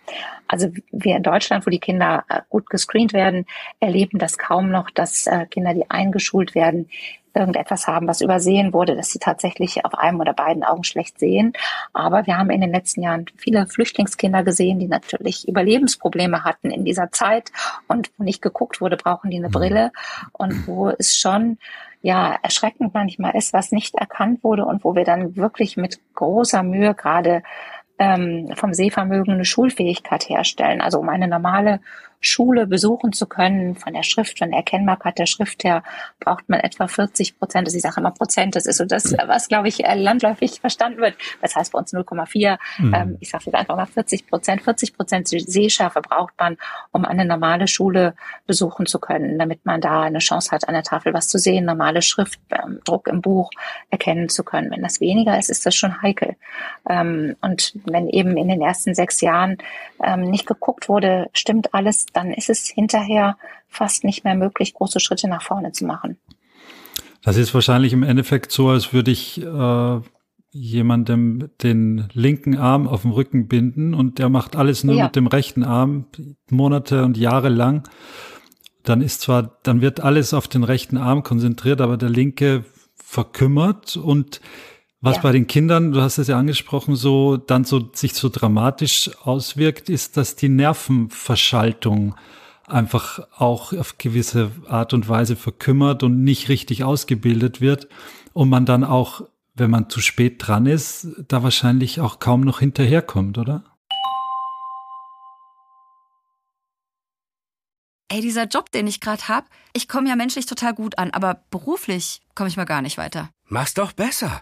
Also wir in Deutschland, wo die Kinder äh, gut gescreent werden, erleben das kaum noch, dass äh, Kinder, die eingeschult werden, irgendetwas haben, was übersehen wurde, dass sie tatsächlich auf einem oder beiden Augen schlecht sehen. Aber wir haben in den letzten Jahren viele Flüchtlingskinder gesehen, die natürlich Überlebensprobleme hatten in dieser Zeit und wo nicht geguckt wurde, brauchen die eine mhm. Brille und wo es schon ja erschreckend manchmal ist, was nicht erkannt wurde und wo wir dann wirklich mit großer Mühe gerade ähm, vom Sehvermögen eine Schulfähigkeit herstellen. Also um eine normale Schule besuchen zu können, von der Schrift, von der Erkennbarkeit der Schrift her, braucht man etwa 40 Prozent. Also ich sage immer Prozent, das ist so das, was, glaube ich, äh, landläufig verstanden wird. Das heißt bei uns 0,4. Mhm. Ähm, ich sage jetzt einfach mal 40 Prozent. 40 Prozent Sehschärfe braucht man, um eine normale Schule besuchen zu können, damit man da eine Chance hat, an der Tafel was zu sehen, normale Schrift, ähm, Druck im Buch erkennen zu können. Wenn das weniger ist, ist das schon heikel. Ähm, und wenn eben in den ersten sechs Jahren nicht geguckt wurde, stimmt alles, dann ist es hinterher fast nicht mehr möglich, große Schritte nach vorne zu machen. Das ist wahrscheinlich im Endeffekt so, als würde ich äh, jemandem den linken Arm auf dem Rücken binden und der macht alles nur ja. mit dem rechten Arm Monate und Jahre lang. Dann ist zwar, dann wird alles auf den rechten Arm konzentriert, aber der linke verkümmert und was ja. bei den Kindern, du hast es ja angesprochen, so dann so sich so dramatisch auswirkt, ist, dass die Nervenverschaltung einfach auch auf gewisse Art und Weise verkümmert und nicht richtig ausgebildet wird und man dann auch, wenn man zu spät dran ist, da wahrscheinlich auch kaum noch hinterherkommt, oder? Ey, dieser Job, den ich gerade hab, ich komme ja menschlich total gut an, aber beruflich komme ich mal gar nicht weiter. Mach's doch besser.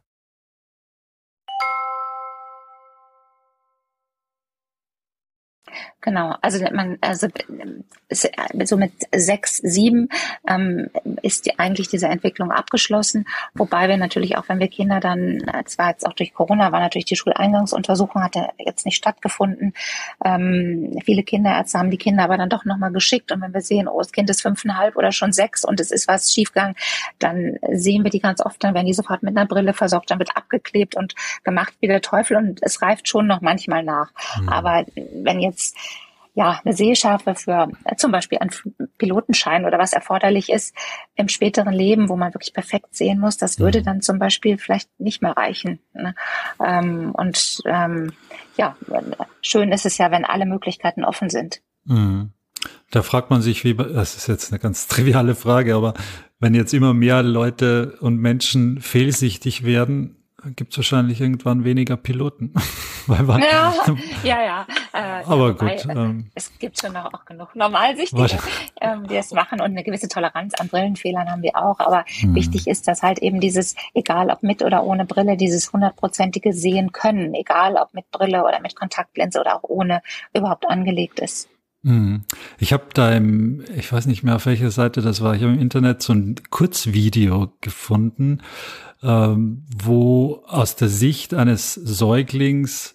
Genau, also man, also so mit sechs, sieben ähm, ist die, eigentlich diese Entwicklung abgeschlossen. Wobei wir natürlich auch, wenn wir Kinder dann, zwar jetzt auch durch Corona war natürlich die Schuleingangsuntersuchung hatte jetzt nicht stattgefunden. Ähm, viele Kinderärzte haben die Kinder aber dann doch nochmal geschickt. Und wenn wir sehen, oh, das Kind ist fünfeinhalb oder schon sechs und es ist was schiefgegangen, dann sehen wir die ganz oft, dann werden die sofort mit einer Brille versorgt, dann wird abgeklebt und gemacht wie der Teufel und es reift schon noch manchmal nach. Mhm. Aber wenn jetzt ja, eine Sehschärfe für äh, zum Beispiel einen Pilotenschein oder was erforderlich ist im späteren Leben, wo man wirklich perfekt sehen muss, das würde mhm. dann zum Beispiel vielleicht nicht mehr reichen. Ne? Ähm, und ähm, ja, schön ist es ja, wenn alle Möglichkeiten offen sind. Mhm. Da fragt man sich, wie, das ist jetzt eine ganz [laughs] triviale Frage, aber wenn jetzt immer mehr Leute und Menschen fehlsichtig werden, gibt es wahrscheinlich irgendwann weniger Piloten. [laughs] Weil man, ja, [laughs] ja, ja. Äh, aber wobei, gut. Ähm, es gibt schon noch auch genug Normalsichtige, [laughs] ähm, die es machen und eine gewisse Toleranz an Brillenfehlern haben wir auch. Aber hm. wichtig ist, dass halt eben dieses, egal ob mit oder ohne Brille, dieses hundertprozentige Sehen können, egal ob mit Brille oder mit Kontaktlinse oder auch ohne, überhaupt angelegt ist. Hm. Ich habe da im, ich weiß nicht mehr auf welcher Seite das war, ich habe im Internet so ein Kurzvideo gefunden, ähm, wo aus der Sicht eines Säuglings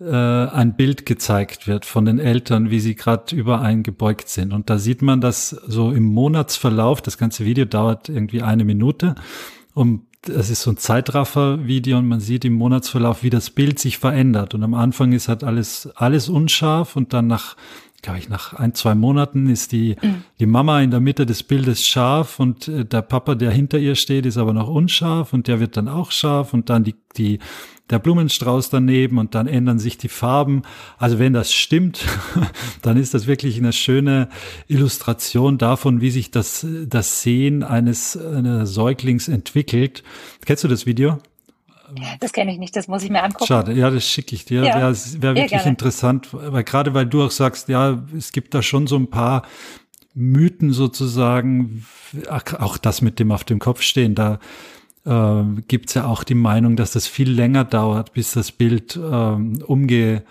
äh, ein Bild gezeigt wird von den Eltern, wie sie gerade übereingebeugt sind. Und da sieht man das so im Monatsverlauf, das ganze Video dauert irgendwie eine Minute, um es ist so ein Zeitraffer-Video und man sieht im Monatsverlauf, wie das Bild sich verändert. Und am Anfang ist halt alles, alles unscharf und dann nach glaube ich, nach ein, zwei Monaten ist die, mhm. die Mama in der Mitte des Bildes scharf und äh, der Papa, der hinter ihr steht, ist aber noch unscharf und der wird dann auch scharf und dann die, die, der Blumenstrauß daneben und dann ändern sich die Farben. Also wenn das stimmt, [laughs] dann ist das wirklich eine schöne Illustration davon, wie sich das, das Sehen eines, eines Säuglings entwickelt. Kennst du das Video? Das kenne ich nicht, das muss ich mir angucken. Schade, ja, das schicke ich dir. Ja, ja es wäre wirklich gerne. interessant, weil gerade weil du auch sagst, ja, es gibt da schon so ein paar Mythen sozusagen, auch das mit dem auf dem Kopf stehen, da äh, gibt ja auch die Meinung, dass das viel länger dauert, bis das Bild ähm, umge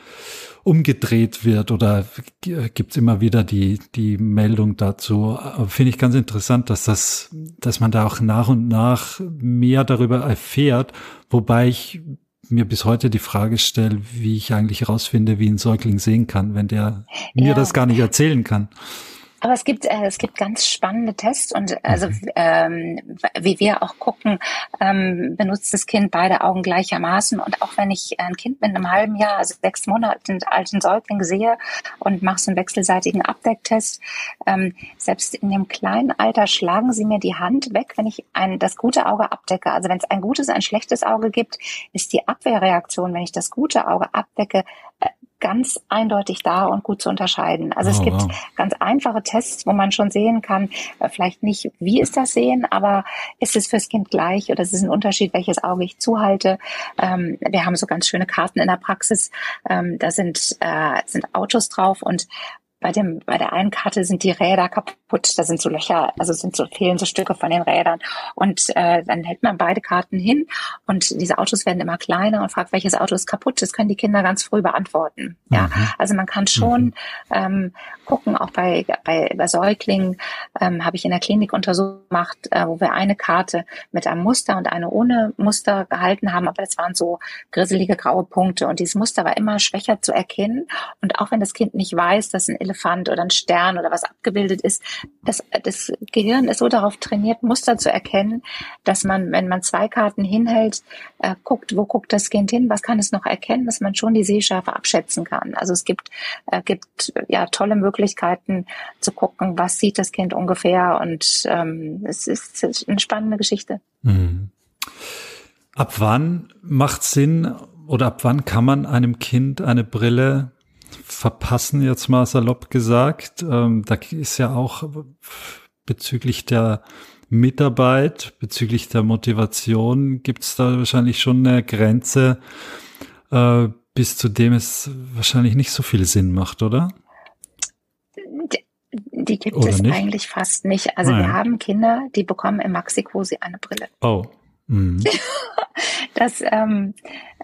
umgedreht wird oder gibt es immer wieder die, die Meldung dazu. Finde ich ganz interessant, dass das, dass man da auch nach und nach mehr darüber erfährt, wobei ich mir bis heute die Frage stelle, wie ich eigentlich herausfinde, wie ein Säugling sehen kann, wenn der ja. mir das gar nicht erzählen kann. Aber es gibt, äh, es gibt ganz spannende Tests und also mhm. ähm, wie wir auch gucken, ähm, benutzt das Kind beide Augen gleichermaßen. Und auch wenn ich ein Kind mit einem halben Jahr, also sechs Monaten alten Säugling sehe und mache so einen wechselseitigen Abdecktest, ähm, selbst in dem kleinen Alter schlagen sie mir die Hand weg, wenn ich ein, das gute Auge abdecke. Also wenn es ein gutes, ein schlechtes Auge gibt, ist die Abwehrreaktion, wenn ich das gute Auge abdecke, äh, ganz eindeutig da und gut zu unterscheiden. Also oh, es gibt wow. ganz einfache Tests, wo man schon sehen kann, äh, vielleicht nicht, wie ist das Sehen, aber ist es fürs Kind gleich oder ist es ein Unterschied, welches Auge ich zuhalte. Ähm, wir haben so ganz schöne Karten in der Praxis. Ähm, da sind, äh, sind Autos drauf und bei dem, bei der einen Karte sind die Räder kaputt, da sind so Löcher, also sind so, fehlen so Stücke von den Rädern. Und äh, dann hält man beide Karten hin und diese Autos werden immer kleiner und fragt, welches Auto ist kaputt. Das können die Kinder ganz früh beantworten. Ja, mhm. also man kann schon mhm. ähm, gucken, auch bei, bei, bei Säuglingen ähm, habe ich in der Klinik untersucht gemacht, äh, wo wir eine Karte mit einem Muster und eine ohne Muster gehalten haben, aber das waren so grisselige graue Punkte und dieses Muster war immer schwächer zu erkennen. Und auch wenn das Kind nicht weiß, dass ein Elefant oder ein Stern oder was abgebildet ist. Das, das Gehirn ist so darauf trainiert, Muster zu erkennen, dass man, wenn man zwei Karten hinhält, äh, guckt, wo guckt das Kind hin, was kann es noch erkennen, dass man schon die Sehschärfe abschätzen kann. Also es gibt, äh, gibt ja tolle Möglichkeiten zu gucken, was sieht das Kind ungefähr und ähm, es ist eine spannende Geschichte. Mhm. Ab wann macht Sinn oder ab wann kann man einem Kind eine Brille verpassen, jetzt mal salopp gesagt. Ähm, da ist ja auch bezüglich der Mitarbeit, bezüglich der Motivation, gibt es da wahrscheinlich schon eine Grenze, äh, bis zu dem es wahrscheinlich nicht so viel Sinn macht, oder? Die, gibt oder es nicht? eigentlich fast nicht. Also Nein. wir haben Kinder, die bekommen im Maxi-Cosi eine Brille. Oh. Mhm. [laughs] das, ähm,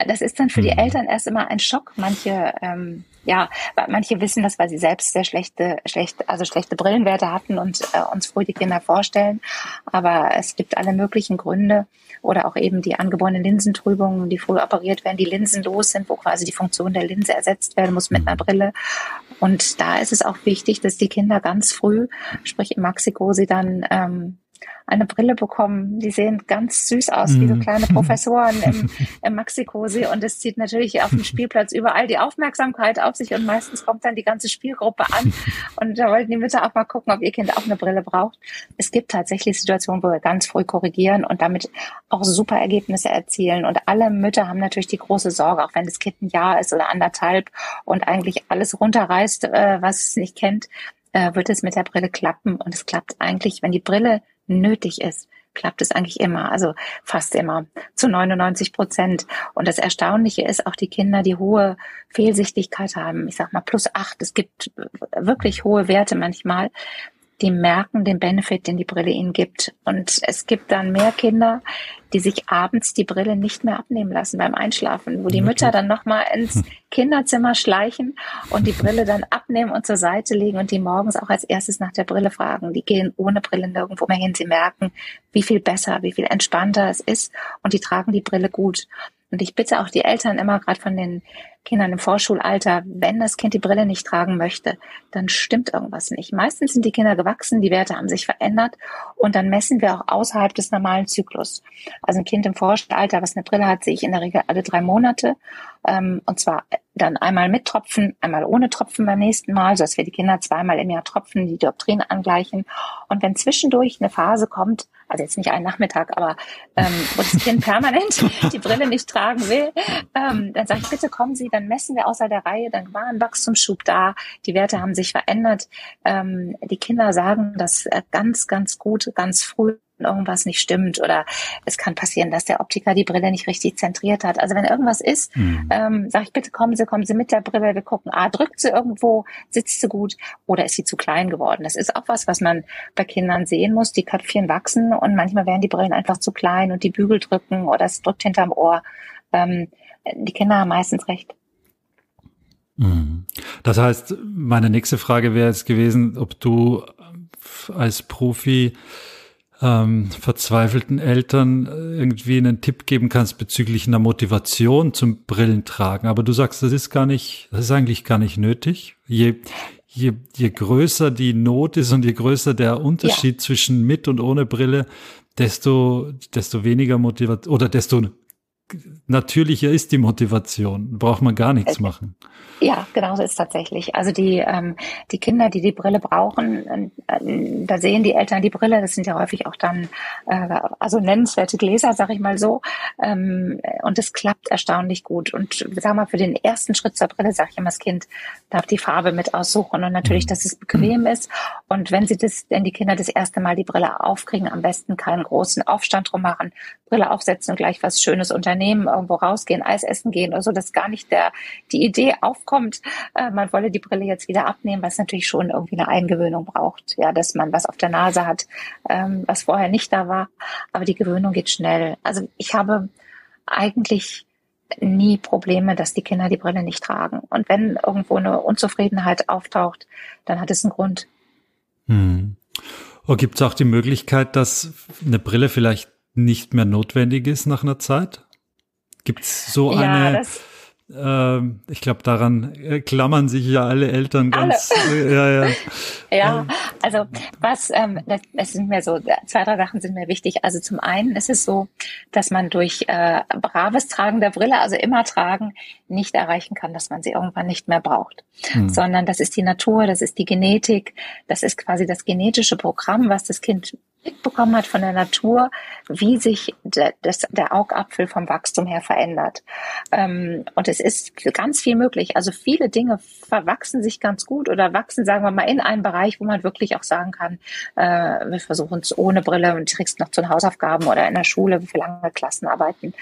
das ist dann für mhm. die Eltern erst immer ein Schock. Manche ähm, ja, manche wissen das, weil sie selbst sehr schlechte, schlechte, also schlechte Brillenwerte hatten und äh, uns früh die Kinder vorstellen. Aber es gibt alle möglichen Gründe oder auch eben die angeborenen Linsentrübungen, die früh operiert werden, die linsenlos sind, wo quasi die Funktion der Linse ersetzt werden muss mit einer Brille. Und da ist es auch wichtig, dass die Kinder ganz früh, sprich im Maxiko, sie dann ähm, eine Brille bekommen. Die sehen ganz süß aus, wie so mhm. kleine Professoren im, [laughs] im Maxikosee. Und es zieht natürlich auf dem Spielplatz überall die Aufmerksamkeit auf sich. Und meistens kommt dann die ganze Spielgruppe an. [laughs] Und da wollten die Mütter auch mal gucken, ob ihr Kind auch eine Brille braucht. Es gibt tatsächlich Situationen, wo wir ganz früh korrigieren und damit auch super Ergebnisse erzielen. Und alle Mütter haben natürlich die große Sorge, auch wenn das Kind ein Jahr ist oder anderthalb und eigentlich alles runterreißt, äh, was es nicht kennt, äh, wird es mit der Brille klappen. Und es klappt eigentlich, wenn die Brille nötig ist, klappt es eigentlich immer, also fast immer, zu 99 Prozent. Und das Erstaunliche ist auch die Kinder, die hohe Fehlsichtigkeit haben, ich sag mal plus acht, es gibt wirklich hohe Werte manchmal, die merken den Benefit, den die Brille ihnen gibt. Und es gibt dann mehr Kinder, die sich abends die Brille nicht mehr abnehmen lassen beim Einschlafen, wo die Mütter dann nochmal ins Kinderzimmer schleichen und die Brille dann abnehmen und zur Seite legen und die morgens auch als erstes nach der Brille fragen. Die gehen ohne Brille nirgendwo mehr hin. Sie merken, wie viel besser, wie viel entspannter es ist und die tragen die Brille gut. Und ich bitte auch die Eltern immer gerade von den Kindern im Vorschulalter, wenn das Kind die Brille nicht tragen möchte, dann stimmt irgendwas nicht. Meistens sind die Kinder gewachsen, die Werte haben sich verändert und dann messen wir auch außerhalb des normalen Zyklus. Also ein Kind im Vorschulalter, was eine Brille hat, sehe ich in der Regel alle drei Monate ähm, und zwar dann einmal mit Tropfen, einmal ohne Tropfen beim nächsten Mal, sodass wir die Kinder zweimal im Jahr Tropfen, die Dioptrien angleichen. Und wenn zwischendurch eine Phase kommt, also jetzt nicht einen Nachmittag, aber ähm, wo das Kind [laughs] permanent die Brille nicht tragen will, ähm, dann sage ich, bitte kommen Sie, dann messen wir außer der Reihe, dann war ein Wachstumsschub da, die Werte haben sich verändert. Ähm, die Kinder sagen das äh, ganz, ganz gut, ganz früh irgendwas nicht stimmt oder es kann passieren, dass der Optiker die Brille nicht richtig zentriert hat. Also wenn irgendwas ist, mhm. ähm, sage ich bitte kommen Sie, kommen Sie mit der Brille, wir gucken, ah, drückt sie irgendwo, sitzt sie gut oder ist sie zu klein geworden. Das ist auch was, was man bei Kindern sehen muss. Die Köpfchen wachsen und manchmal werden die Brillen einfach zu klein und die Bügel drücken oder es drückt hinterm Ohr. Ähm, die Kinder haben meistens recht. Mhm. Das heißt, meine nächste Frage wäre jetzt gewesen, ob du als Profi ähm, verzweifelten Eltern äh, irgendwie einen Tipp geben kannst bezüglich einer Motivation zum Brillentragen. Aber du sagst, das ist gar nicht, das ist eigentlich gar nicht nötig. Je, je, je größer die Not ist und je größer der Unterschied ja. zwischen mit und ohne Brille, desto, desto weniger Motivation oder desto natürlicher ist die Motivation. Braucht man gar nichts machen. Ja, genau so ist es tatsächlich. Also die, ähm, die Kinder, die die Brille brauchen, äh, da sehen die Eltern die Brille, das sind ja häufig auch dann äh, also nennenswerte Gläser, sag ich mal so. Ähm, und es klappt erstaunlich gut. Und sag mal, für den ersten Schritt zur Brille, sage ich immer, das Kind darf die Farbe mit aussuchen und natürlich, mhm. dass es bequem ist. Und wenn sie das, wenn die Kinder das erste Mal die Brille aufkriegen, am besten keinen großen Aufstand drum machen, Brille aufsetzen und gleich was Schönes unternehmen, irgendwo rausgehen, Eis essen gehen oder so, dass gar nicht der, die Idee aufkommt, äh, man wolle die Brille jetzt wieder abnehmen, was natürlich schon irgendwie eine Eingewöhnung braucht, ja, dass man was auf der Nase hat, ähm, was vorher nicht da war. Aber die Gewöhnung geht schnell. Also ich habe eigentlich nie Probleme, dass die Kinder die Brille nicht tragen. Und wenn irgendwo eine Unzufriedenheit auftaucht, dann hat es einen Grund. Hm. Gibt es auch die Möglichkeit, dass eine Brille vielleicht nicht mehr notwendig ist nach einer Zeit? Gibt es so ja, eine ähm, ich glaube, daran äh, klammern sich ja alle Eltern ganz. Alle. Äh, ja, ja. ja, also was, ähm, das, es sind mir so, zwei, drei Sachen sind mir wichtig. Also zum einen ist es so, dass man durch äh, braves Tragen der Brille, also immer tragen, nicht erreichen kann, dass man sie irgendwann nicht mehr braucht. Hm. Sondern das ist die Natur, das ist die Genetik, das ist quasi das genetische Programm, was das Kind mitbekommen hat von der Natur, wie sich der, das, der Augapfel vom Wachstum her verändert. Ähm, und es ist ganz viel möglich. Also viele Dinge verwachsen sich ganz gut oder wachsen, sagen wir mal, in einen Bereich, wo man wirklich auch sagen kann, äh, wir versuchen es ohne Brille und kriegst noch zu den Hausaufgaben oder in der Schule, wie viele lange Klassen arbeiten.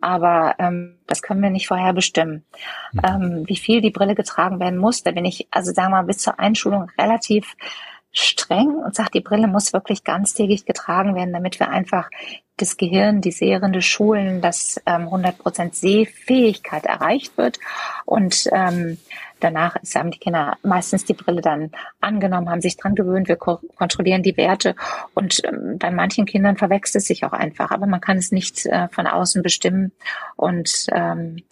Aber ähm, das können wir nicht vorher bestimmen. Mhm. Ähm, wie viel die Brille getragen werden muss, da bin ich, also sagen wir mal, bis zur Einschulung relativ streng und sagt, die Brille muss wirklich ganztägig getragen werden, damit wir einfach das Gehirn, die Sehrende schulen, dass ähm, 100% Sehfähigkeit erreicht wird. Und ähm, danach haben die Kinder meistens die Brille dann angenommen, haben sich dran gewöhnt, wir ko kontrollieren die Werte. Und ähm, bei manchen Kindern verwechselt es sich auch einfach, aber man kann es nicht äh, von außen bestimmen. Und ähm,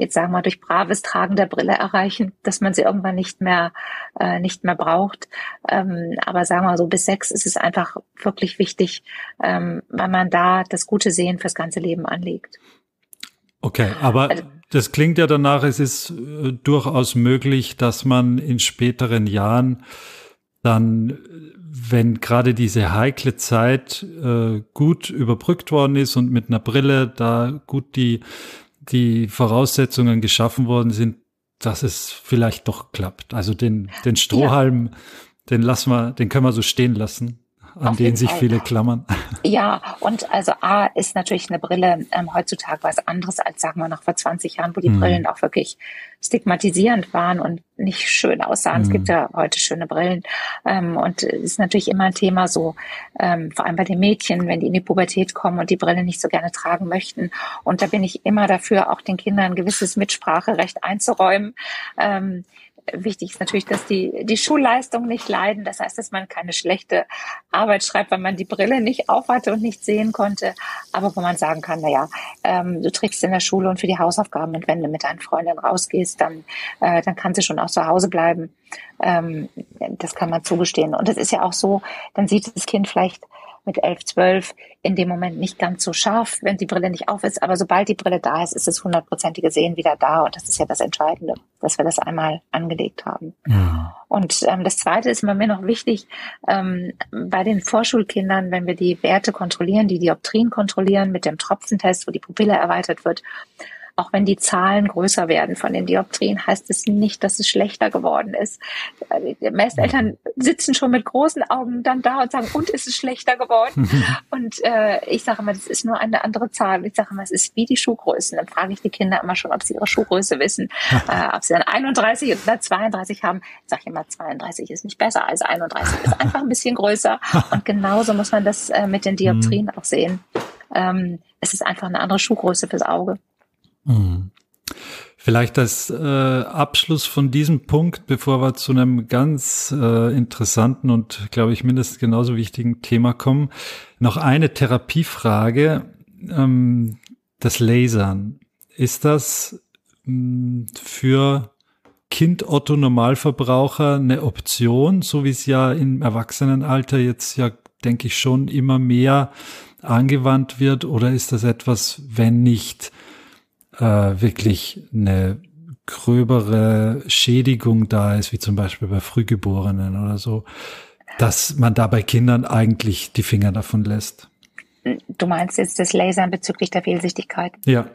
jetzt sagen wir durch braves Tragen der Brille erreichen, dass man sie irgendwann nicht mehr äh, nicht mehr braucht. Ähm, aber sagen wir so bis sechs ist es einfach wirklich wichtig, ähm, weil man da das gute Sehen fürs ganze Leben anlegt. Okay, aber also, das klingt ja danach, es ist äh, durchaus möglich, dass man in späteren Jahren dann, wenn gerade diese heikle Zeit äh, gut überbrückt worden ist und mit einer Brille da gut die die Voraussetzungen geschaffen worden sind, dass es vielleicht doch klappt. Also den, den Strohhalm, ja. den lassen wir, den können wir so stehen lassen, an Auf den sich Fall. viele klammern. [laughs] Ja, und also A ist natürlich eine Brille ähm, heutzutage was anderes als, sagen wir, noch vor 20 Jahren, wo die mhm. Brillen auch wirklich stigmatisierend waren und nicht schön aussahen. Mhm. Es gibt ja heute schöne Brillen. Ähm, und es ist natürlich immer ein Thema so, ähm, vor allem bei den Mädchen, wenn die in die Pubertät kommen und die Brille nicht so gerne tragen möchten. Und da bin ich immer dafür, auch den Kindern ein gewisses Mitspracherecht einzuräumen. Ähm, Wichtig ist natürlich, dass die, die Schulleistung nicht leiden. Das heißt, dass man keine schlechte Arbeit schreibt, weil man die Brille nicht aufhatte und nicht sehen konnte. Aber wo man sagen kann, na ja, ähm, du trägst in der Schule und für die Hausaufgaben und wenn du mit deinen Freundinnen rausgehst, dann, äh, dann kann sie schon auch zu Hause bleiben. Ähm, das kann man zugestehen. Und es ist ja auch so, dann sieht das Kind vielleicht mit elf, zwölf in dem Moment nicht ganz so scharf, wenn die Brille nicht auf ist. Aber sobald die Brille da ist, ist das hundertprozentige Sehen wieder da. Und das ist ja das Entscheidende, dass wir das einmal angelegt haben. Ja. Und ähm, das Zweite ist bei mir noch wichtig, ähm, bei den Vorschulkindern, wenn wir die Werte kontrollieren, die Dioptrien kontrollieren mit dem Tropfentest, wo die Pupille erweitert wird, auch wenn die Zahlen größer werden von den Dioptrien, heißt es nicht, dass es schlechter geworden ist. Die meisten Eltern sitzen schon mit großen Augen dann da und sagen, und ist es schlechter geworden? [laughs] und äh, ich sage immer, das ist nur eine andere Zahl. Ich sage immer, es ist wie die Schuhgrößen. Dann frage ich die Kinder immer schon, ob sie ihre Schuhgröße wissen, [laughs] äh, ob sie dann 31 oder 32 haben. Ich sage immer, 32 ist nicht besser als 31, ist einfach ein bisschen größer. [laughs] Und genauso muss man das äh, mit den Dioptrien mhm. auch sehen. Ähm, es ist einfach eine andere Schuhgröße fürs Auge. Mhm. Vielleicht als äh, Abschluss von diesem Punkt, bevor wir zu einem ganz äh, interessanten und, glaube ich, mindestens genauso wichtigen Thema kommen, noch eine Therapiefrage. Ähm, das Lasern. Ist das mh, hm, für Kind Otto Normalverbraucher eine Option, so wie es ja im Erwachsenenalter jetzt ja, denke ich, schon immer mehr angewandt wird? Oder ist das etwas, wenn nicht, äh, wirklich eine gröbere Schädigung da ist, wie zum Beispiel bei Frühgeborenen oder so, dass man da bei Kindern eigentlich die Finger davon lässt. Du meinst jetzt das Lasern bezüglich der Fehlsichtigkeit? Ja.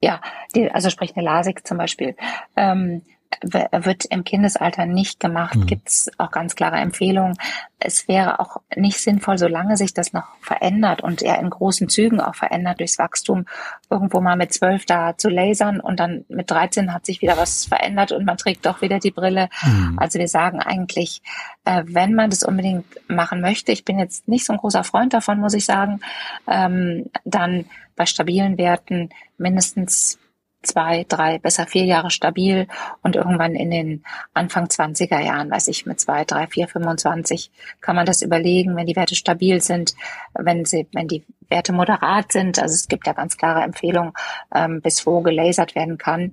Ja, die, also sprich eine LASIK zum Beispiel. Ähm, wird im Kindesalter nicht gemacht, mhm. gibt es auch ganz klare Empfehlungen. Es wäre auch nicht sinnvoll, solange sich das noch verändert und er in großen Zügen auch verändert durchs Wachstum, irgendwo mal mit zwölf da zu lasern und dann mit 13 hat sich wieder was verändert und man trägt doch wieder die Brille. Mhm. Also wir sagen eigentlich, äh, wenn man das unbedingt machen möchte, ich bin jetzt nicht so ein großer Freund davon, muss ich sagen, ähm, dann bei stabilen Werten mindestens zwei, drei, besser vier Jahre stabil und irgendwann in den Anfang 20er Jahren, weiß ich, mit zwei, drei, vier, 25 kann man das überlegen, wenn die Werte stabil sind, wenn sie, wenn die Werte moderat sind. Also es gibt ja ganz klare Empfehlungen, ähm, bis wo gelasert werden kann.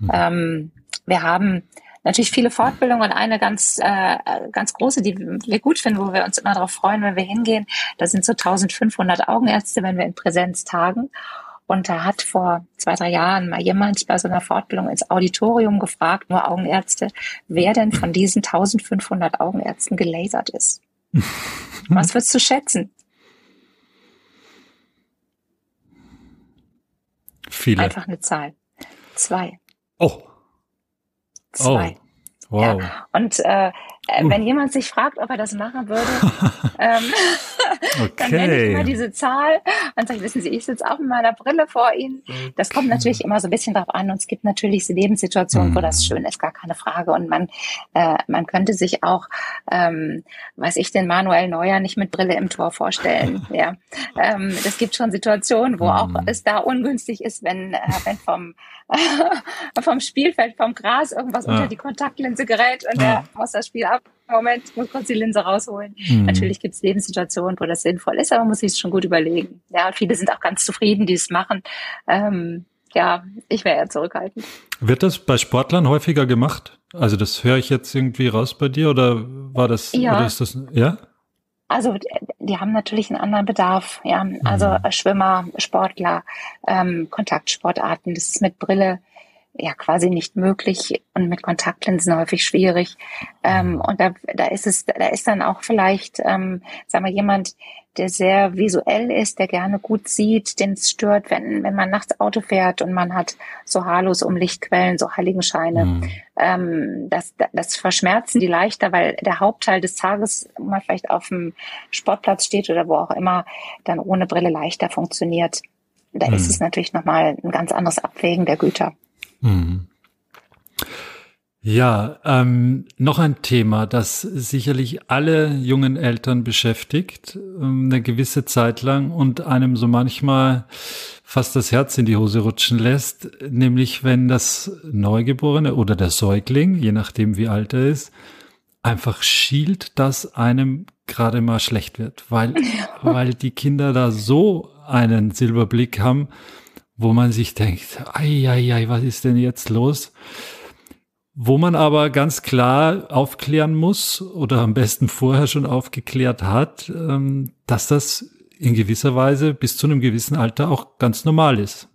Mhm. Ähm, wir haben natürlich viele Fortbildungen und eine ganz, äh, ganz große, die wir gut finden, wo wir uns immer darauf freuen, wenn wir hingehen. Da sind so 1500 Augenärzte, wenn wir in Präsenz tagen. Und da hat vor zwei, drei Jahren mal jemand bei so einer Fortbildung ins Auditorium gefragt, nur Augenärzte, wer denn von diesen 1500 Augenärzten gelasert ist. [laughs] Was würdest du schätzen? Viele. Einfach eine Zahl. Zwei. Oh. Zwei. Oh. Wow. Ja. Und äh, äh, wenn jemand sich fragt, ob er das machen würde, [laughs] ähm, [laughs] okay. dann nenne ich immer diese Zahl und sage, wissen Sie, ich sitze auch mit meiner Brille vor Ihnen. Das kommt natürlich immer so ein bisschen drauf an und es gibt natürlich Lebenssituationen, mhm. wo das mhm. schön ist, gar keine Frage. Und man, äh, man könnte sich auch, ähm, weiß ich, den Manuel Neuer nicht mit Brille im Tor vorstellen. [laughs] ja, ähm, Es gibt schon Situationen, wo mhm. auch es da ungünstig ist, wenn, äh, wenn vom, vom Spielfeld, vom Gras irgendwas ja. unter die Kontaktlinse gerät und ja. der muss das Spiel ab. Moment, muss kurz die Linse rausholen. Mhm. Natürlich gibt es Lebenssituationen, wo das sinnvoll ist, aber man muss sich schon gut überlegen. Ja, viele sind auch ganz zufrieden, die es machen. Ähm, ja, ich wäre eher zurückhaltend. Wird das bei Sportlern häufiger gemacht? Also das höre ich jetzt irgendwie raus bei dir oder war das, ja. oder ist das, ja? Also die haben natürlich einen anderen Bedarf, ja. Also mhm. Schwimmer, Sportler, ähm, Kontaktsportarten, das ist mit Brille ja quasi nicht möglich und mit Kontaktlinsen häufig schwierig. Ähm, und da, da ist es, da ist dann auch vielleicht, ähm, sagen wir, jemand, der sehr visuell ist, der gerne gut sieht, den es stört, wenn, wenn man nachts Auto fährt und man hat so Halos um Lichtquellen, so Heiligenscheine. Mhm. Ähm, das, das verschmerzen die leichter, weil der Hauptteil des Tages, wo man vielleicht auf dem Sportplatz steht oder wo auch immer, dann ohne Brille leichter funktioniert. Da mhm. ist es natürlich nochmal ein ganz anderes Abwägen der Güter. Mhm. Ja, ähm, noch ein Thema, das sicherlich alle jungen Eltern beschäftigt, ähm, eine gewisse Zeit lang und einem so manchmal fast das Herz in die Hose rutschen lässt, nämlich wenn das Neugeborene oder der Säugling, je nachdem wie alt er ist, einfach schielt, dass einem gerade mal schlecht wird, weil, [laughs] weil die Kinder da so einen Silberblick haben, wo man sich denkt, ei, ei, ei, was ist denn jetzt los? Wo man aber ganz klar aufklären muss oder am besten vorher schon aufgeklärt hat, ähm, dass das in gewisser Weise bis zu einem gewissen Alter auch ganz normal ist.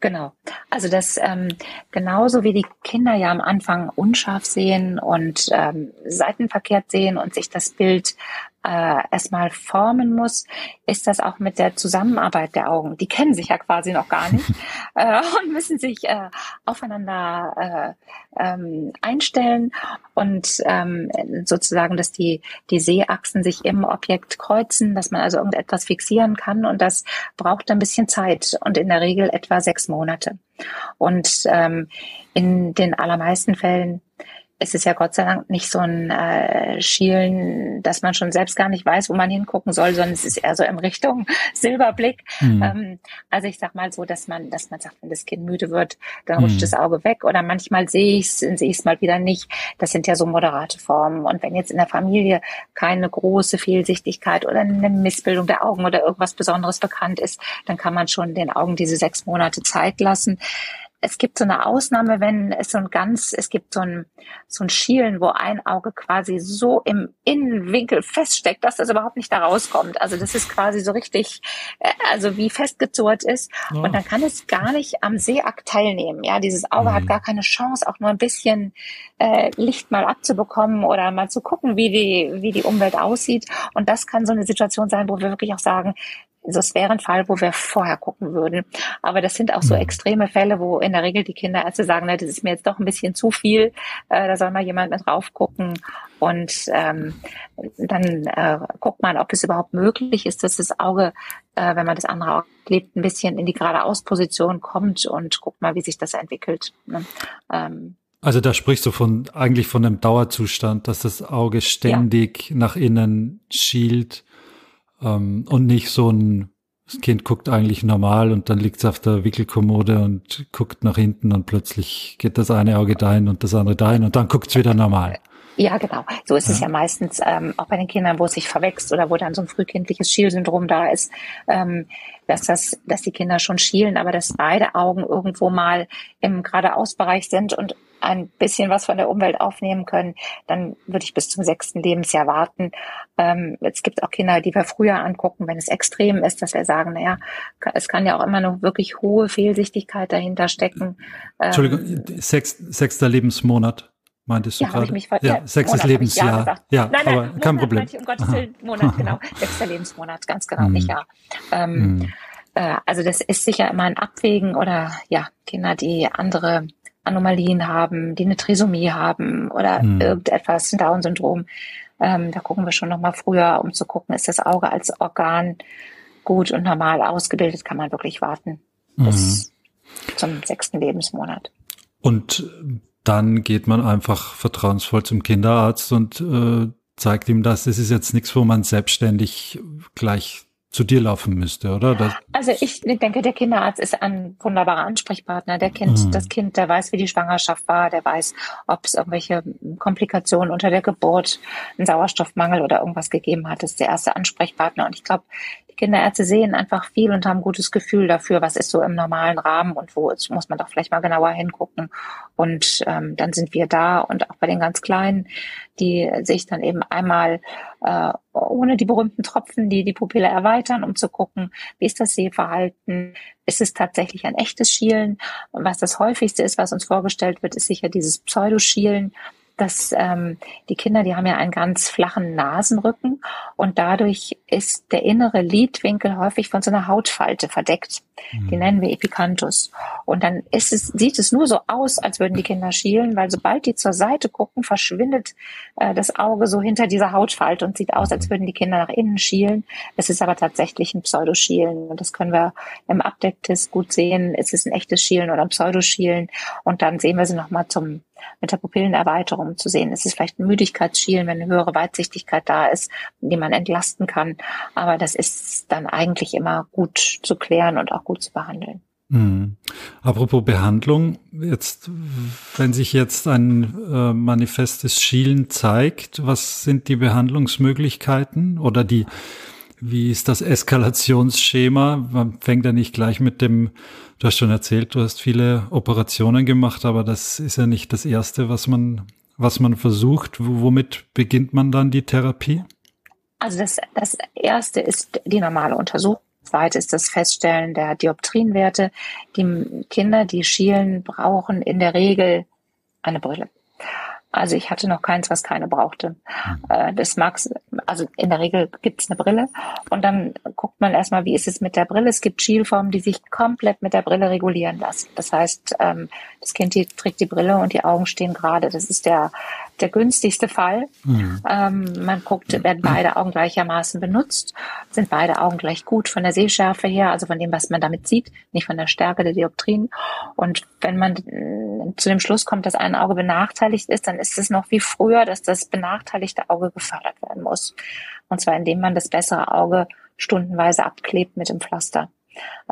Genau. Also das ähm, genauso wie die Kinder ja am Anfang unscharf sehen und ähm, seitenverkehrt sehen und sich das Bild äh, erstmal formen muss, ist das auch mit der Zusammenarbeit der Augen. Die kennen sich ja quasi noch gar nicht [laughs] äh, und müssen sich äh, aufeinander äh, ähm, einstellen und ähm, sozusagen, dass die, die Sehachsen sich im Objekt kreuzen, dass man also irgendetwas fixieren kann und das braucht ein bisschen Zeit und in der Regel etwa sechs Monate. Und ähm, in den allermeisten Fällen es ist ja Gott sei Dank nicht so ein äh, Schielen, dass man schon selbst gar nicht weiß, wo man hingucken soll, sondern es ist eher so in Richtung [laughs] Silberblick. Mhm. Ähm, also ich sag mal so, dass man, dass man sagt, wenn das Kind müde wird, dann rutscht mhm. das Auge weg oder manchmal sehe ich es, sehe ich es mal wieder nicht. Das sind ja so moderate Formen. Und wenn jetzt in der Familie keine große Fehlsichtigkeit oder eine Missbildung der Augen oder irgendwas Besonderes bekannt ist, dann kann man schon den Augen diese sechs Monate Zeit lassen es gibt so eine Ausnahme, wenn es so ein ganz, es gibt so ein, so ein Schielen, wo ein Auge quasi so im Innenwinkel feststeckt, dass das überhaupt nicht da rauskommt. Also das ist quasi so richtig, äh, also wie festgezurrt ist. Oh. Und dann kann es gar nicht am Seeakt teilnehmen. Ja, dieses Auge mhm. hat gar keine Chance, auch nur ein bisschen äh, Licht mal abzubekommen oder mal zu gucken, wie die, wie die Umwelt aussieht. Und das kann so eine Situation sein, wo wir wirklich auch sagen, das wäre ein Fall, wo wir vorher gucken würden. Aber das sind auch so mhm. extreme Fälle, wo in der Regel die Kinderärzte sagen, na, das ist mir jetzt doch ein bisschen zu viel, äh, da soll mal jemand mit drauf gucken. Und ähm, dann äh, guckt man, ob es überhaupt möglich ist, dass das Auge, äh, wenn man das andere Auge lebt, ein bisschen in die geradeaus-Position kommt und guckt mal, wie sich das entwickelt. Ne? Ähm, also da sprichst du von eigentlich von einem Dauerzustand, dass das Auge ständig ja. nach innen schielt ähm, und nicht so ein, das Kind guckt eigentlich normal und dann liegt es auf der Wickelkommode und guckt nach hinten und plötzlich geht das eine Auge dahin und das andere dahin und dann guckt es wieder normal. Ja, genau. So ist ja. es ja meistens ähm, auch bei den Kindern, wo es sich verwächst oder wo dann so ein frühkindliches Schielsyndrom da ist, ähm, dass das, dass die Kinder schon schielen, aber dass beide Augen irgendwo mal im geradeausbereich sind und ein bisschen was von der Umwelt aufnehmen können, dann würde ich bis zum sechsten Lebensjahr warten. Ähm, es gibt auch Kinder, die wir früher angucken, wenn es extrem ist, dass wir sagen, naja, es kann ja auch immer noch wirklich hohe Fehlsichtigkeit dahinter stecken. Ähm, Entschuldigung, sechs, sechster Lebensmonat. Meintest du ja, gerade? ja, ja, sechstes Monat Lebensjahr. Ja, ja nein, nein, aber Monat, kein Problem. Ich, um Gottes Willen, Monat, genau. [laughs] Sechster Lebensmonat, ganz genau, nicht Jahr. Ähm, mm. äh, also das ist sicher immer ein Abwägen oder ja, Kinder, die andere Anomalien haben, die eine Trisomie haben oder mhm. irgendetwas, ein Down-Syndrom. Ähm, da gucken wir schon nochmal früher, um zu gucken, ist das Auge als Organ gut und normal ausgebildet, kann man wirklich warten mhm. bis zum sechsten Lebensmonat. Und dann geht man einfach vertrauensvoll zum Kinderarzt und äh, zeigt ihm das. Es ist jetzt nichts, wo man selbstständig gleich zu dir laufen müsste, oder? Das also ich denke, der Kinderarzt ist ein wunderbarer Ansprechpartner. Der kennt mhm. das Kind, der weiß, wie die Schwangerschaft war, der weiß, ob es irgendwelche Komplikationen unter der Geburt, einen Sauerstoffmangel oder irgendwas gegeben hat. Das ist der erste Ansprechpartner. Und ich glaube, Kinderärzte sehen einfach viel und haben ein gutes Gefühl dafür, was ist so im normalen Rahmen und wo ist, muss man doch vielleicht mal genauer hingucken. Und ähm, dann sind wir da und auch bei den ganz Kleinen, die sich dann eben einmal äh, ohne die berühmten Tropfen, die die Pupille erweitern, um zu gucken, wie ist das Sehverhalten, ist es tatsächlich ein echtes Schielen. Was das häufigste ist, was uns vorgestellt wird, ist sicher dieses Pseudoschielen dass ähm, die Kinder, die haben ja einen ganz flachen Nasenrücken und dadurch ist der innere Lidwinkel häufig von so einer Hautfalte verdeckt. Mhm. Die nennen wir Epicanthus. Und dann ist es, sieht es nur so aus, als würden die Kinder schielen, weil sobald die zur Seite gucken, verschwindet äh, das Auge so hinter dieser Hautfalte und sieht aus, als würden die Kinder nach innen schielen. Es ist aber tatsächlich ein Pseudoschielen und das können wir im Abdecktest gut sehen. Ist es ein echtes Schielen oder ein Pseudoschielen? Und dann sehen wir sie nochmal zum mit der Pupillenerweiterung zu sehen. Es ist vielleicht ein Müdigkeitsschielen, wenn eine höhere Weitsichtigkeit da ist, die man entlasten kann. Aber das ist dann eigentlich immer gut zu klären und auch gut zu behandeln. Mhm. Apropos Behandlung, jetzt, wenn sich jetzt ein äh, manifestes Schielen zeigt, was sind die Behandlungsmöglichkeiten oder die, wie ist das Eskalationsschema? Man fängt ja nicht gleich mit dem Du hast schon erzählt, du hast viele Operationen gemacht, aber das ist ja nicht das erste, was man, was man versucht. Womit beginnt man dann die Therapie? Also das, das erste ist die normale Untersuchung. Zweite ist das Feststellen der Dioptrienwerte. Die Kinder, die schielen, brauchen in der Regel eine Brille. Also ich hatte noch keins, was keine brauchte. Mhm. Äh, das mag, also in der Regel gibt's eine Brille und dann guckt man erstmal, wie ist es mit der Brille. Es gibt Schielformen, die sich komplett mit der Brille regulieren lassen. Das heißt, ähm, das Kind trägt die Brille und die Augen stehen gerade. Das ist der der günstigste Fall. Mhm. Ähm, man guckt, werden beide Augen gleichermaßen benutzt, sind beide Augen gleich gut von der Sehschärfe her, also von dem, was man damit sieht, nicht von der Stärke der Dioptrien. Und wenn man äh, zu dem Schluss kommt, dass ein Auge benachteiligt ist, dann ist es noch wie früher, dass das benachteiligte Auge gefördert werden muss. Und zwar indem man das bessere Auge stundenweise abklebt mit dem Pflaster.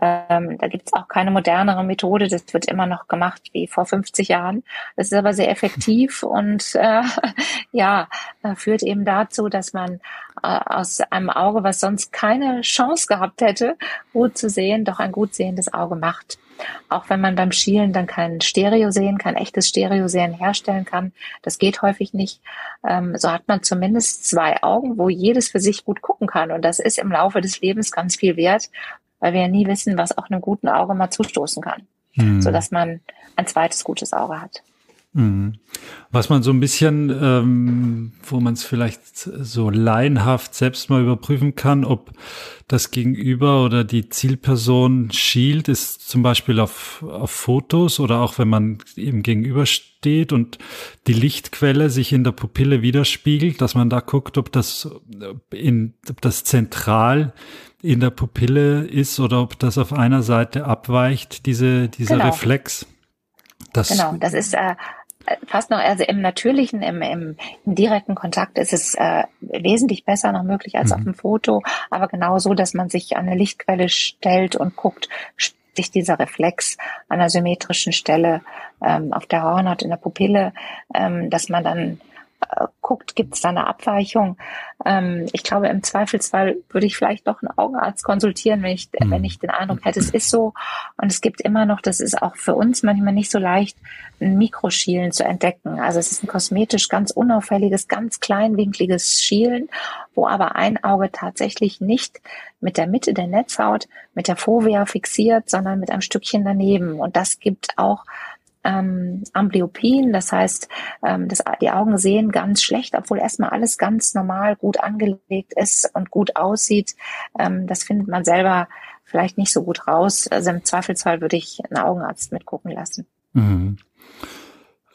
Ähm, da gibt es auch keine modernere Methode. Das wird immer noch gemacht wie vor 50 Jahren. Das ist aber sehr effektiv [laughs] und äh, [laughs] ja, führt eben dazu, dass man äh, aus einem Auge, was sonst keine Chance gehabt hätte, gut zu sehen, doch ein gut sehendes Auge macht. Auch wenn man beim Schielen dann kein Stereo sehen, kein echtes Stereo sehen herstellen kann, das geht häufig nicht. Ähm, so hat man zumindest zwei Augen, wo jedes für sich gut gucken kann. Und das ist im Laufe des Lebens ganz viel wert, weil wir ja nie wissen, was auch einem guten Auge mal zustoßen kann, mhm. so dass man ein zweites gutes Auge hat. Mhm. Was man so ein bisschen, ähm, wo man es vielleicht so laienhaft selbst mal überprüfen kann, ob das Gegenüber oder die Zielperson schielt, ist zum Beispiel auf, auf Fotos oder auch wenn man eben gegenübersteht und die Lichtquelle sich in der Pupille widerspiegelt, dass man da guckt, ob das in, ob das zentral in der Pupille ist oder ob das auf einer Seite abweicht, diese, dieser genau. Reflex. Das genau, das ist äh, fast noch, also im natürlichen, im, im, im direkten Kontakt ist es äh, wesentlich besser noch möglich als mhm. auf dem Foto, aber genau so, dass man sich an eine Lichtquelle stellt und guckt, sich dieser Reflex an einer symmetrischen Stelle ähm, auf der Hornhaut in der Pupille, ähm, dass man dann äh, guckt, gibt es da eine Abweichung. Ähm, ich glaube, im Zweifelsfall würde ich vielleicht doch einen Augenarzt konsultieren, wenn ich, mhm. wenn ich den Eindruck hätte, es ist so. Und es gibt immer noch, das ist auch für uns manchmal nicht so leicht, ein Mikroschielen zu entdecken. Also es ist ein kosmetisch ganz unauffälliges, ganz kleinwinkliges Schielen, wo aber ein Auge tatsächlich nicht mit der Mitte der Netzhaut, mit der Fovea fixiert, sondern mit einem Stückchen daneben. Und das gibt auch ähm, Amblyopien, das heißt, ähm, das, die Augen sehen ganz schlecht, obwohl erstmal alles ganz normal gut angelegt ist und gut aussieht. Ähm, das findet man selber vielleicht nicht so gut raus. Also im Zweifelsfall würde ich einen Augenarzt mitgucken lassen. Mhm.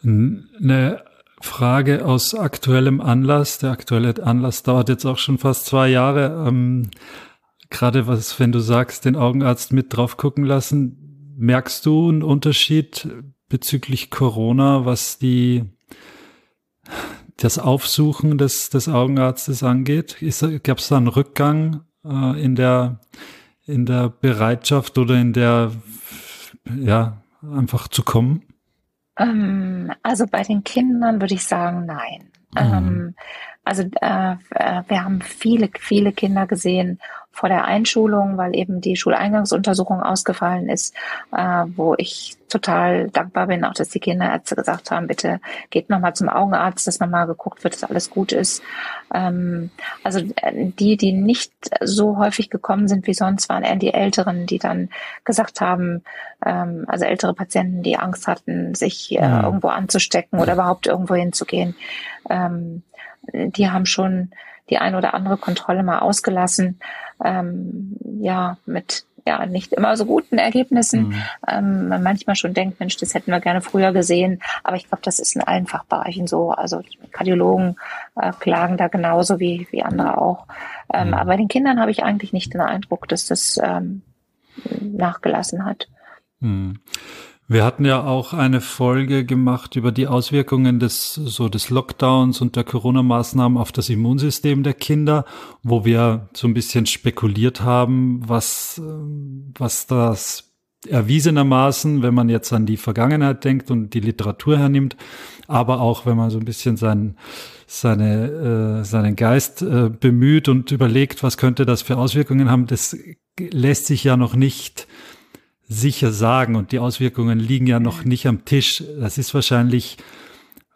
Eine Frage aus aktuellem Anlass. Der aktuelle Anlass dauert jetzt auch schon fast zwei Jahre. Ähm, Gerade was, wenn du sagst, den Augenarzt mit drauf gucken lassen, merkst du einen Unterschied bezüglich Corona, was die das Aufsuchen des, des Augenarztes angeht? Gab es da einen Rückgang äh, in der in der Bereitschaft oder in der ja einfach zu kommen? Ähm, also bei den Kindern würde ich sagen, nein. Mhm. Ähm, also äh, äh, wir haben viele, viele Kinder gesehen, vor der Einschulung, weil eben die Schuleingangsuntersuchung ausgefallen ist, äh, wo ich total dankbar bin, auch dass die Kinderärzte gesagt haben, bitte geht nochmal zum Augenarzt, dass nochmal geguckt wird, dass alles gut ist. Ähm, also äh, die, die nicht so häufig gekommen sind wie sonst, waren eher die Älteren, die dann gesagt haben, ähm, also ältere Patienten, die Angst hatten, sich äh, ja. irgendwo anzustecken oder überhaupt irgendwo hinzugehen. Ähm, die haben schon die ein oder andere Kontrolle mal ausgelassen, ähm, ja, mit ja nicht immer so guten Ergebnissen. Mhm. Ähm, man manchmal schon denkt, Mensch, das hätten wir gerne früher gesehen. Aber ich glaube, das ist in allen Fachbereichen so. Also Kardiologen äh, klagen da genauso wie, wie andere auch. Ähm, mhm. Aber bei den Kindern habe ich eigentlich nicht den Eindruck, dass das ähm, nachgelassen hat. Mhm. Wir hatten ja auch eine Folge gemacht über die Auswirkungen des, so des Lockdowns und der Corona-Maßnahmen auf das Immunsystem der Kinder, wo wir so ein bisschen spekuliert haben, was, was das erwiesenermaßen, wenn man jetzt an die Vergangenheit denkt und die Literatur hernimmt, aber auch wenn man so ein bisschen seinen, seine, äh, seinen Geist äh, bemüht und überlegt, was könnte das für Auswirkungen haben, das lässt sich ja noch nicht sicher sagen und die Auswirkungen liegen ja noch nicht am Tisch. Das ist wahrscheinlich,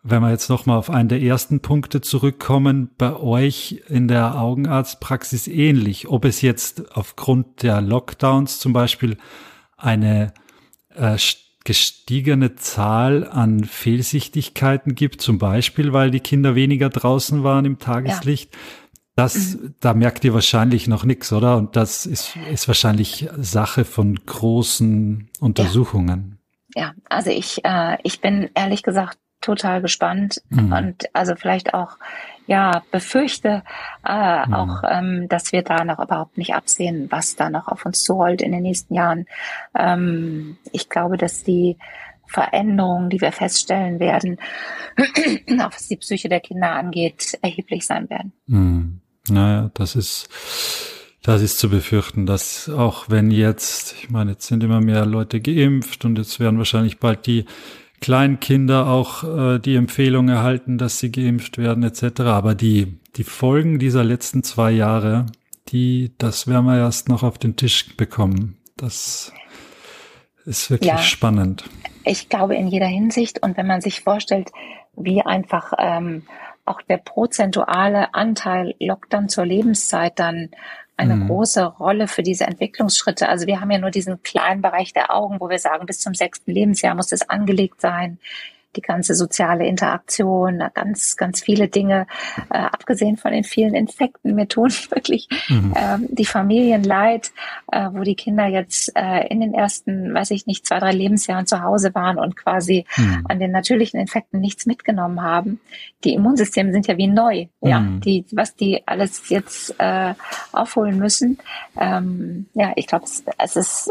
wenn wir jetzt nochmal auf einen der ersten Punkte zurückkommen, bei euch in der Augenarztpraxis ähnlich. Ob es jetzt aufgrund der Lockdowns zum Beispiel eine äh, gestiegene Zahl an Fehlsichtigkeiten gibt, zum Beispiel, weil die Kinder weniger draußen waren im Tageslicht. Ja. Das, mhm. da merkt ihr wahrscheinlich noch nichts, oder? Und das ist, ist wahrscheinlich Sache von großen Untersuchungen. Ja, ja also ich, äh, ich bin ehrlich gesagt total gespannt mhm. und also vielleicht auch ja befürchte äh, mhm. auch, ähm, dass wir da noch überhaupt nicht absehen, was da noch auf uns zurollt in den nächsten Jahren. Ähm, ich glaube, dass die Veränderungen, die wir feststellen werden, [clears throat] auch was die Psyche der Kinder angeht, erheblich sein werden. Mhm. Naja, das ist, das ist zu befürchten, dass auch wenn jetzt, ich meine, jetzt sind immer mehr Leute geimpft und jetzt werden wahrscheinlich bald die Kleinkinder auch äh, die Empfehlung erhalten, dass sie geimpft werden etc. Aber die, die Folgen dieser letzten zwei Jahre, die, das werden wir erst noch auf den Tisch bekommen. Das ist wirklich ja, spannend. Ich glaube in jeder Hinsicht und wenn man sich vorstellt, wie einfach ähm, auch der prozentuale Anteil Lockdown zur Lebenszeit dann eine mhm. große Rolle für diese Entwicklungsschritte. Also wir haben ja nur diesen kleinen Bereich der Augen, wo wir sagen, bis zum sechsten Lebensjahr muss es angelegt sein die ganze soziale Interaktion, ganz, ganz viele Dinge, äh, abgesehen von den vielen Infekten. Mir tun [laughs] wirklich mhm. ähm, die Familien leid, äh, wo die Kinder jetzt äh, in den ersten, weiß ich nicht, zwei, drei Lebensjahren zu Hause waren und quasi mhm. an den natürlichen Infekten nichts mitgenommen haben. Die Immunsysteme sind ja wie neu, mhm. ja, die, was die alles jetzt äh, aufholen müssen. Ähm, ja, ich glaube, es, es ist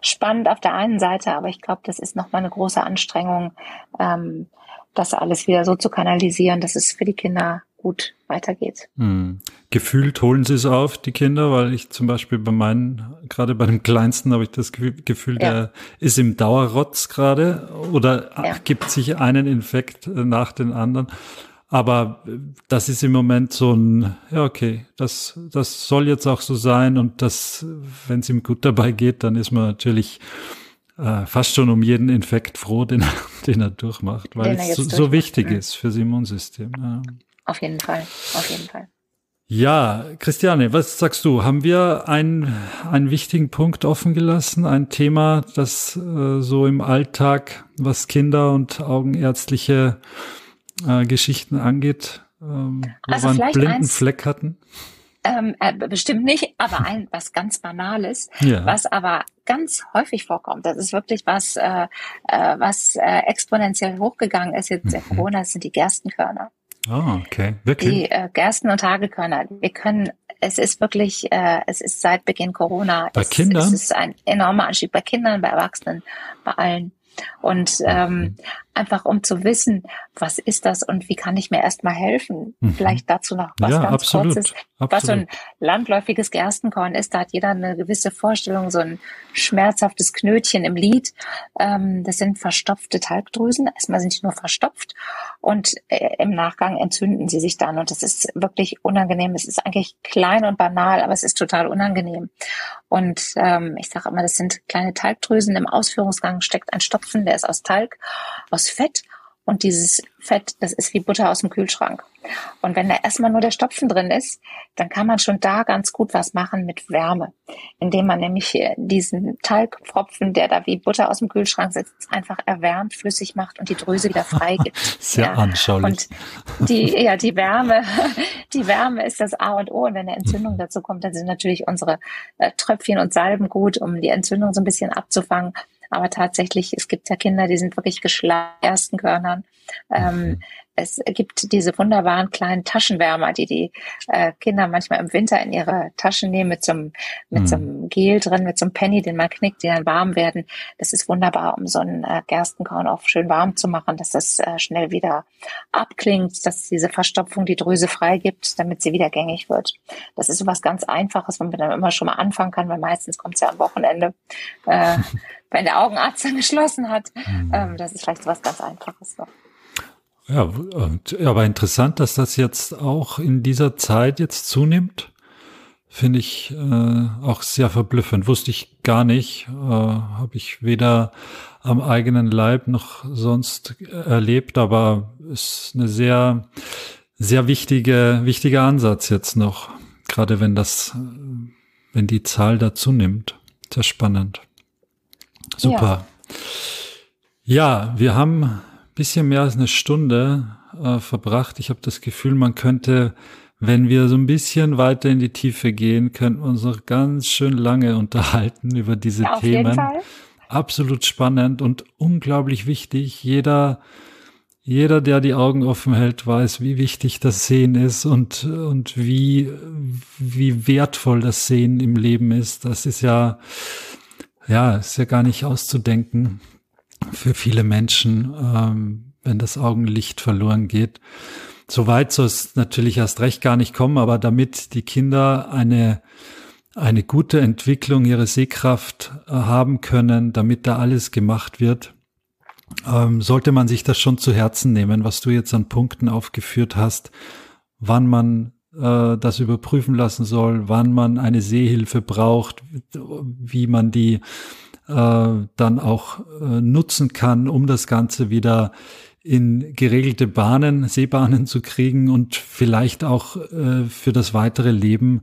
spannend auf der einen Seite, aber ich glaube, das ist nochmal eine große Anstrengung, ähm, das alles wieder so zu kanalisieren, dass es für die Kinder gut weitergeht. Hm. Gefühlt holen sie es auf, die Kinder, weil ich zum Beispiel bei meinen, gerade bei dem Kleinsten habe ich das Gefühl, ja. der ist im Dauerrotz gerade oder ja. gibt sich einen Infekt nach den anderen. Aber äh, das ist im Moment so ein, ja, okay, das, das soll jetzt auch so sein und das, wenn es ihm gut dabei geht, dann ist man natürlich äh, fast schon um jeden Infekt froh, den, [laughs] den er durchmacht, weil es so, so, wichtig ist fürs Immunsystem. Ja. Auf jeden Fall, auf jeden Fall. Ja, Christiane, was sagst du? Haben wir einen, einen wichtigen Punkt offen gelassen? Ein Thema, das äh, so im Alltag, was Kinder und augenärztliche äh, Geschichten angeht, ähm, wo also wir einen blinden eins, Fleck hatten? Ähm, äh, bestimmt nicht, aber ein was ganz Banales, ja. was aber ganz häufig vorkommt. Das ist wirklich was, äh, äh, was äh, exponentiell hochgegangen ist jetzt mhm. Corona, das sind die Gerstenkörner. Oh, okay. Wirklich? Die äh, Gersten- und Hagelkörner. Wir können, es ist wirklich, äh, es ist seit Beginn Corona. Bei es, Kindern? Es ist ein enormer Anstieg bei Kindern, bei Erwachsenen, bei allen. Und ähm, einfach um zu wissen, was ist das und wie kann ich mir erstmal helfen. Mhm. Vielleicht dazu noch was ja, ganz absolut, kurzes. Absolut. Was so ein landläufiges Gerstenkorn ist, da hat jeder eine gewisse Vorstellung, so ein schmerzhaftes Knötchen im Lied. Ähm, das sind verstopfte Talgdrüsen. Erstmal sind die nur verstopft und äh, im Nachgang entzünden sie sich dann. Und das ist wirklich unangenehm. Es ist eigentlich klein und banal, aber es ist total unangenehm. Und ähm, ich sage immer, das sind kleine Talgdrüsen. Im Ausführungsgang steckt ein Stopfen, der ist aus Talg, aus Fett. Und dieses Fett, das ist wie Butter aus dem Kühlschrank. Und wenn da erstmal nur der Stopfen drin ist, dann kann man schon da ganz gut was machen mit Wärme, indem man nämlich diesen Talgpfropfen, der da wie Butter aus dem Kühlschrank sitzt, einfach erwärmt, flüssig macht und die Drüse wieder freigibt. [laughs] Sehr ja. anschaulich. Und die, ja, die Wärme, [laughs] die Wärme ist das A und O. Und wenn eine Entzündung dazu kommt, dann sind natürlich unsere äh, Tröpfchen und Salben gut, um die Entzündung so ein bisschen abzufangen. Aber tatsächlich, es gibt ja Kinder, die sind wirklich geschlagen ersten Körnern. Ähm, es gibt diese wunderbaren kleinen Taschenwärmer, die die äh, Kinder manchmal im Winter in ihre Taschen nehmen mit so einem, mit mhm. so einem Gel drin, mit so einem Penny, den man knickt, die dann warm werden. Das ist wunderbar, um so einen äh, Gerstenkorn auch schön warm zu machen, dass das äh, schnell wieder abklingt, dass diese Verstopfung die Drüse freigibt, damit sie wieder gängig wird. Das ist so was ganz Einfaches, wenn man dann immer schon mal anfangen kann, weil meistens kommt es ja am Wochenende. Äh, [laughs] wenn der Augenarzt dann geschlossen hat. Mhm. Ähm, das ist vielleicht so was ganz Einfaches noch. Ja, und, aber interessant, dass das jetzt auch in dieser Zeit jetzt zunimmt. Finde ich äh, auch sehr verblüffend. Wusste ich gar nicht. Äh, Habe ich weder am eigenen Leib noch sonst erlebt, aber ist eine sehr, sehr wichtige, wichtiger Ansatz jetzt noch. Gerade wenn das, wenn die Zahl da zunimmt. Sehr spannend. Super. Ja, ja wir haben bisschen mehr als eine Stunde äh, verbracht. Ich habe das Gefühl, man könnte, wenn wir so ein bisschen weiter in die Tiefe gehen, könnten wir uns noch ganz schön lange [laughs] unterhalten über diese ja, Themen. Absolut spannend und unglaublich wichtig. Jeder, jeder, der die Augen offen hält, weiß, wie wichtig das Sehen ist und, und wie, wie wertvoll das Sehen im Leben ist. Das ist ja, ja, ist ja gar nicht auszudenken für viele Menschen, ähm, wenn das Augenlicht verloren geht. Soweit soll es natürlich erst recht gar nicht kommen, aber damit die Kinder eine, eine gute Entwicklung ihrer Sehkraft äh, haben können, damit da alles gemacht wird, ähm, sollte man sich das schon zu Herzen nehmen, was du jetzt an Punkten aufgeführt hast, wann man äh, das überprüfen lassen soll, wann man eine Sehhilfe braucht, wie man die äh, dann auch äh, nutzen kann, um das Ganze wieder in geregelte Bahnen, Seebahnen zu kriegen und vielleicht auch äh, für das weitere Leben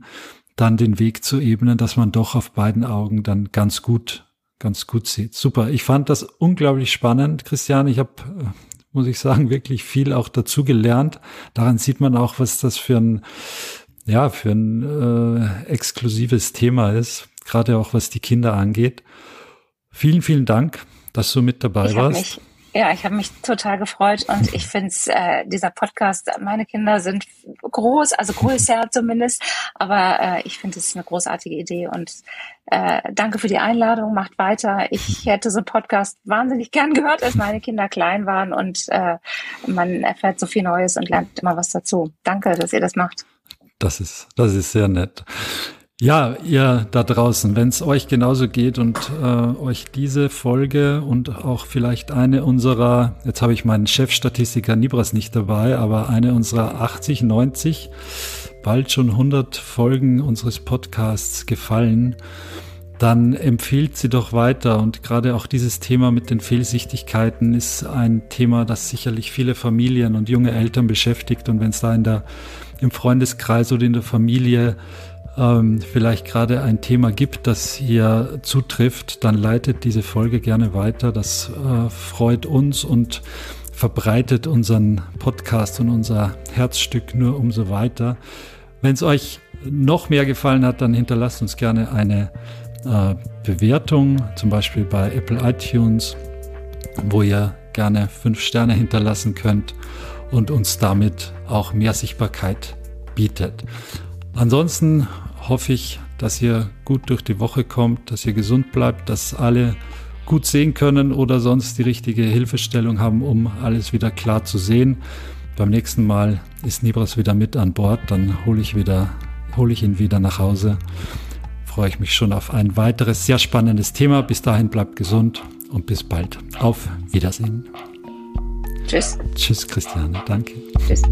dann den Weg zu ebnen, dass man doch auf beiden Augen dann ganz gut, ganz gut sieht. Super. Ich fand das unglaublich spannend, Christian. Ich habe äh, muss ich sagen, wirklich viel auch dazu gelernt. Daran sieht man auch, was das für ein, ja, für ein äh, exklusives Thema ist, gerade auch was die Kinder angeht. Vielen, vielen Dank, dass du mit dabei ich warst. Mich, ja, ich habe mich total gefreut und ich finde äh, dieser Podcast, meine Kinder sind groß, also größer [laughs] zumindest, aber äh, ich finde es eine großartige Idee und äh, danke für die Einladung, macht weiter. Ich [laughs] hätte so einen Podcast wahnsinnig gern gehört, als meine Kinder klein waren und äh, man erfährt so viel Neues und lernt immer was dazu. Danke, dass ihr das macht. Das ist, das ist sehr nett. Ja, ihr da draußen, wenn es euch genauso geht und äh, euch diese Folge und auch vielleicht eine unserer, jetzt habe ich meinen Chefstatistiker Nibras nicht dabei, aber eine unserer 80, 90, bald schon 100 Folgen unseres Podcasts gefallen, dann empfiehlt sie doch weiter. Und gerade auch dieses Thema mit den Fehlsichtigkeiten ist ein Thema, das sicherlich viele Familien und junge Eltern beschäftigt. Und wenn es da in der, im Freundeskreis oder in der Familie ähm, vielleicht gerade ein Thema gibt, das hier zutrifft, dann leitet diese Folge gerne weiter. Das äh, freut uns und verbreitet unseren Podcast und unser Herzstück nur umso weiter. Wenn es euch noch mehr gefallen hat, dann hinterlasst uns gerne eine äh, Bewertung, zum Beispiel bei Apple iTunes, wo ihr gerne fünf Sterne hinterlassen könnt und uns damit auch mehr Sichtbarkeit bietet. Ansonsten hoffe ich, dass ihr gut durch die Woche kommt, dass ihr gesund bleibt, dass alle gut sehen können oder sonst die richtige Hilfestellung haben, um alles wieder klar zu sehen. Beim nächsten Mal ist Nibras wieder mit an Bord, dann hole ich wieder, hole ich ihn wieder nach Hause. Freue ich mich schon auf ein weiteres sehr spannendes Thema. Bis dahin bleibt gesund und bis bald. Auf Wiedersehen. Tschüss. Tschüss, Christiane. Danke. Tschüss.